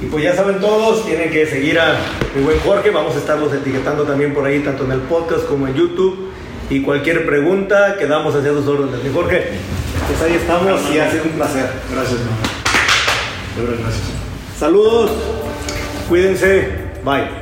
Y pues ya saben todos, tienen que seguir a mi buen Jorge, vamos a estarlos etiquetando también por ahí, tanto en el podcast como en YouTube. Y cualquier pregunta, quedamos hacia sus órdenes. Mi Jorge, pues ahí estamos y ha sido un placer. Gracias, mano. De verdad, gracias. Saludos, cuídense, bye.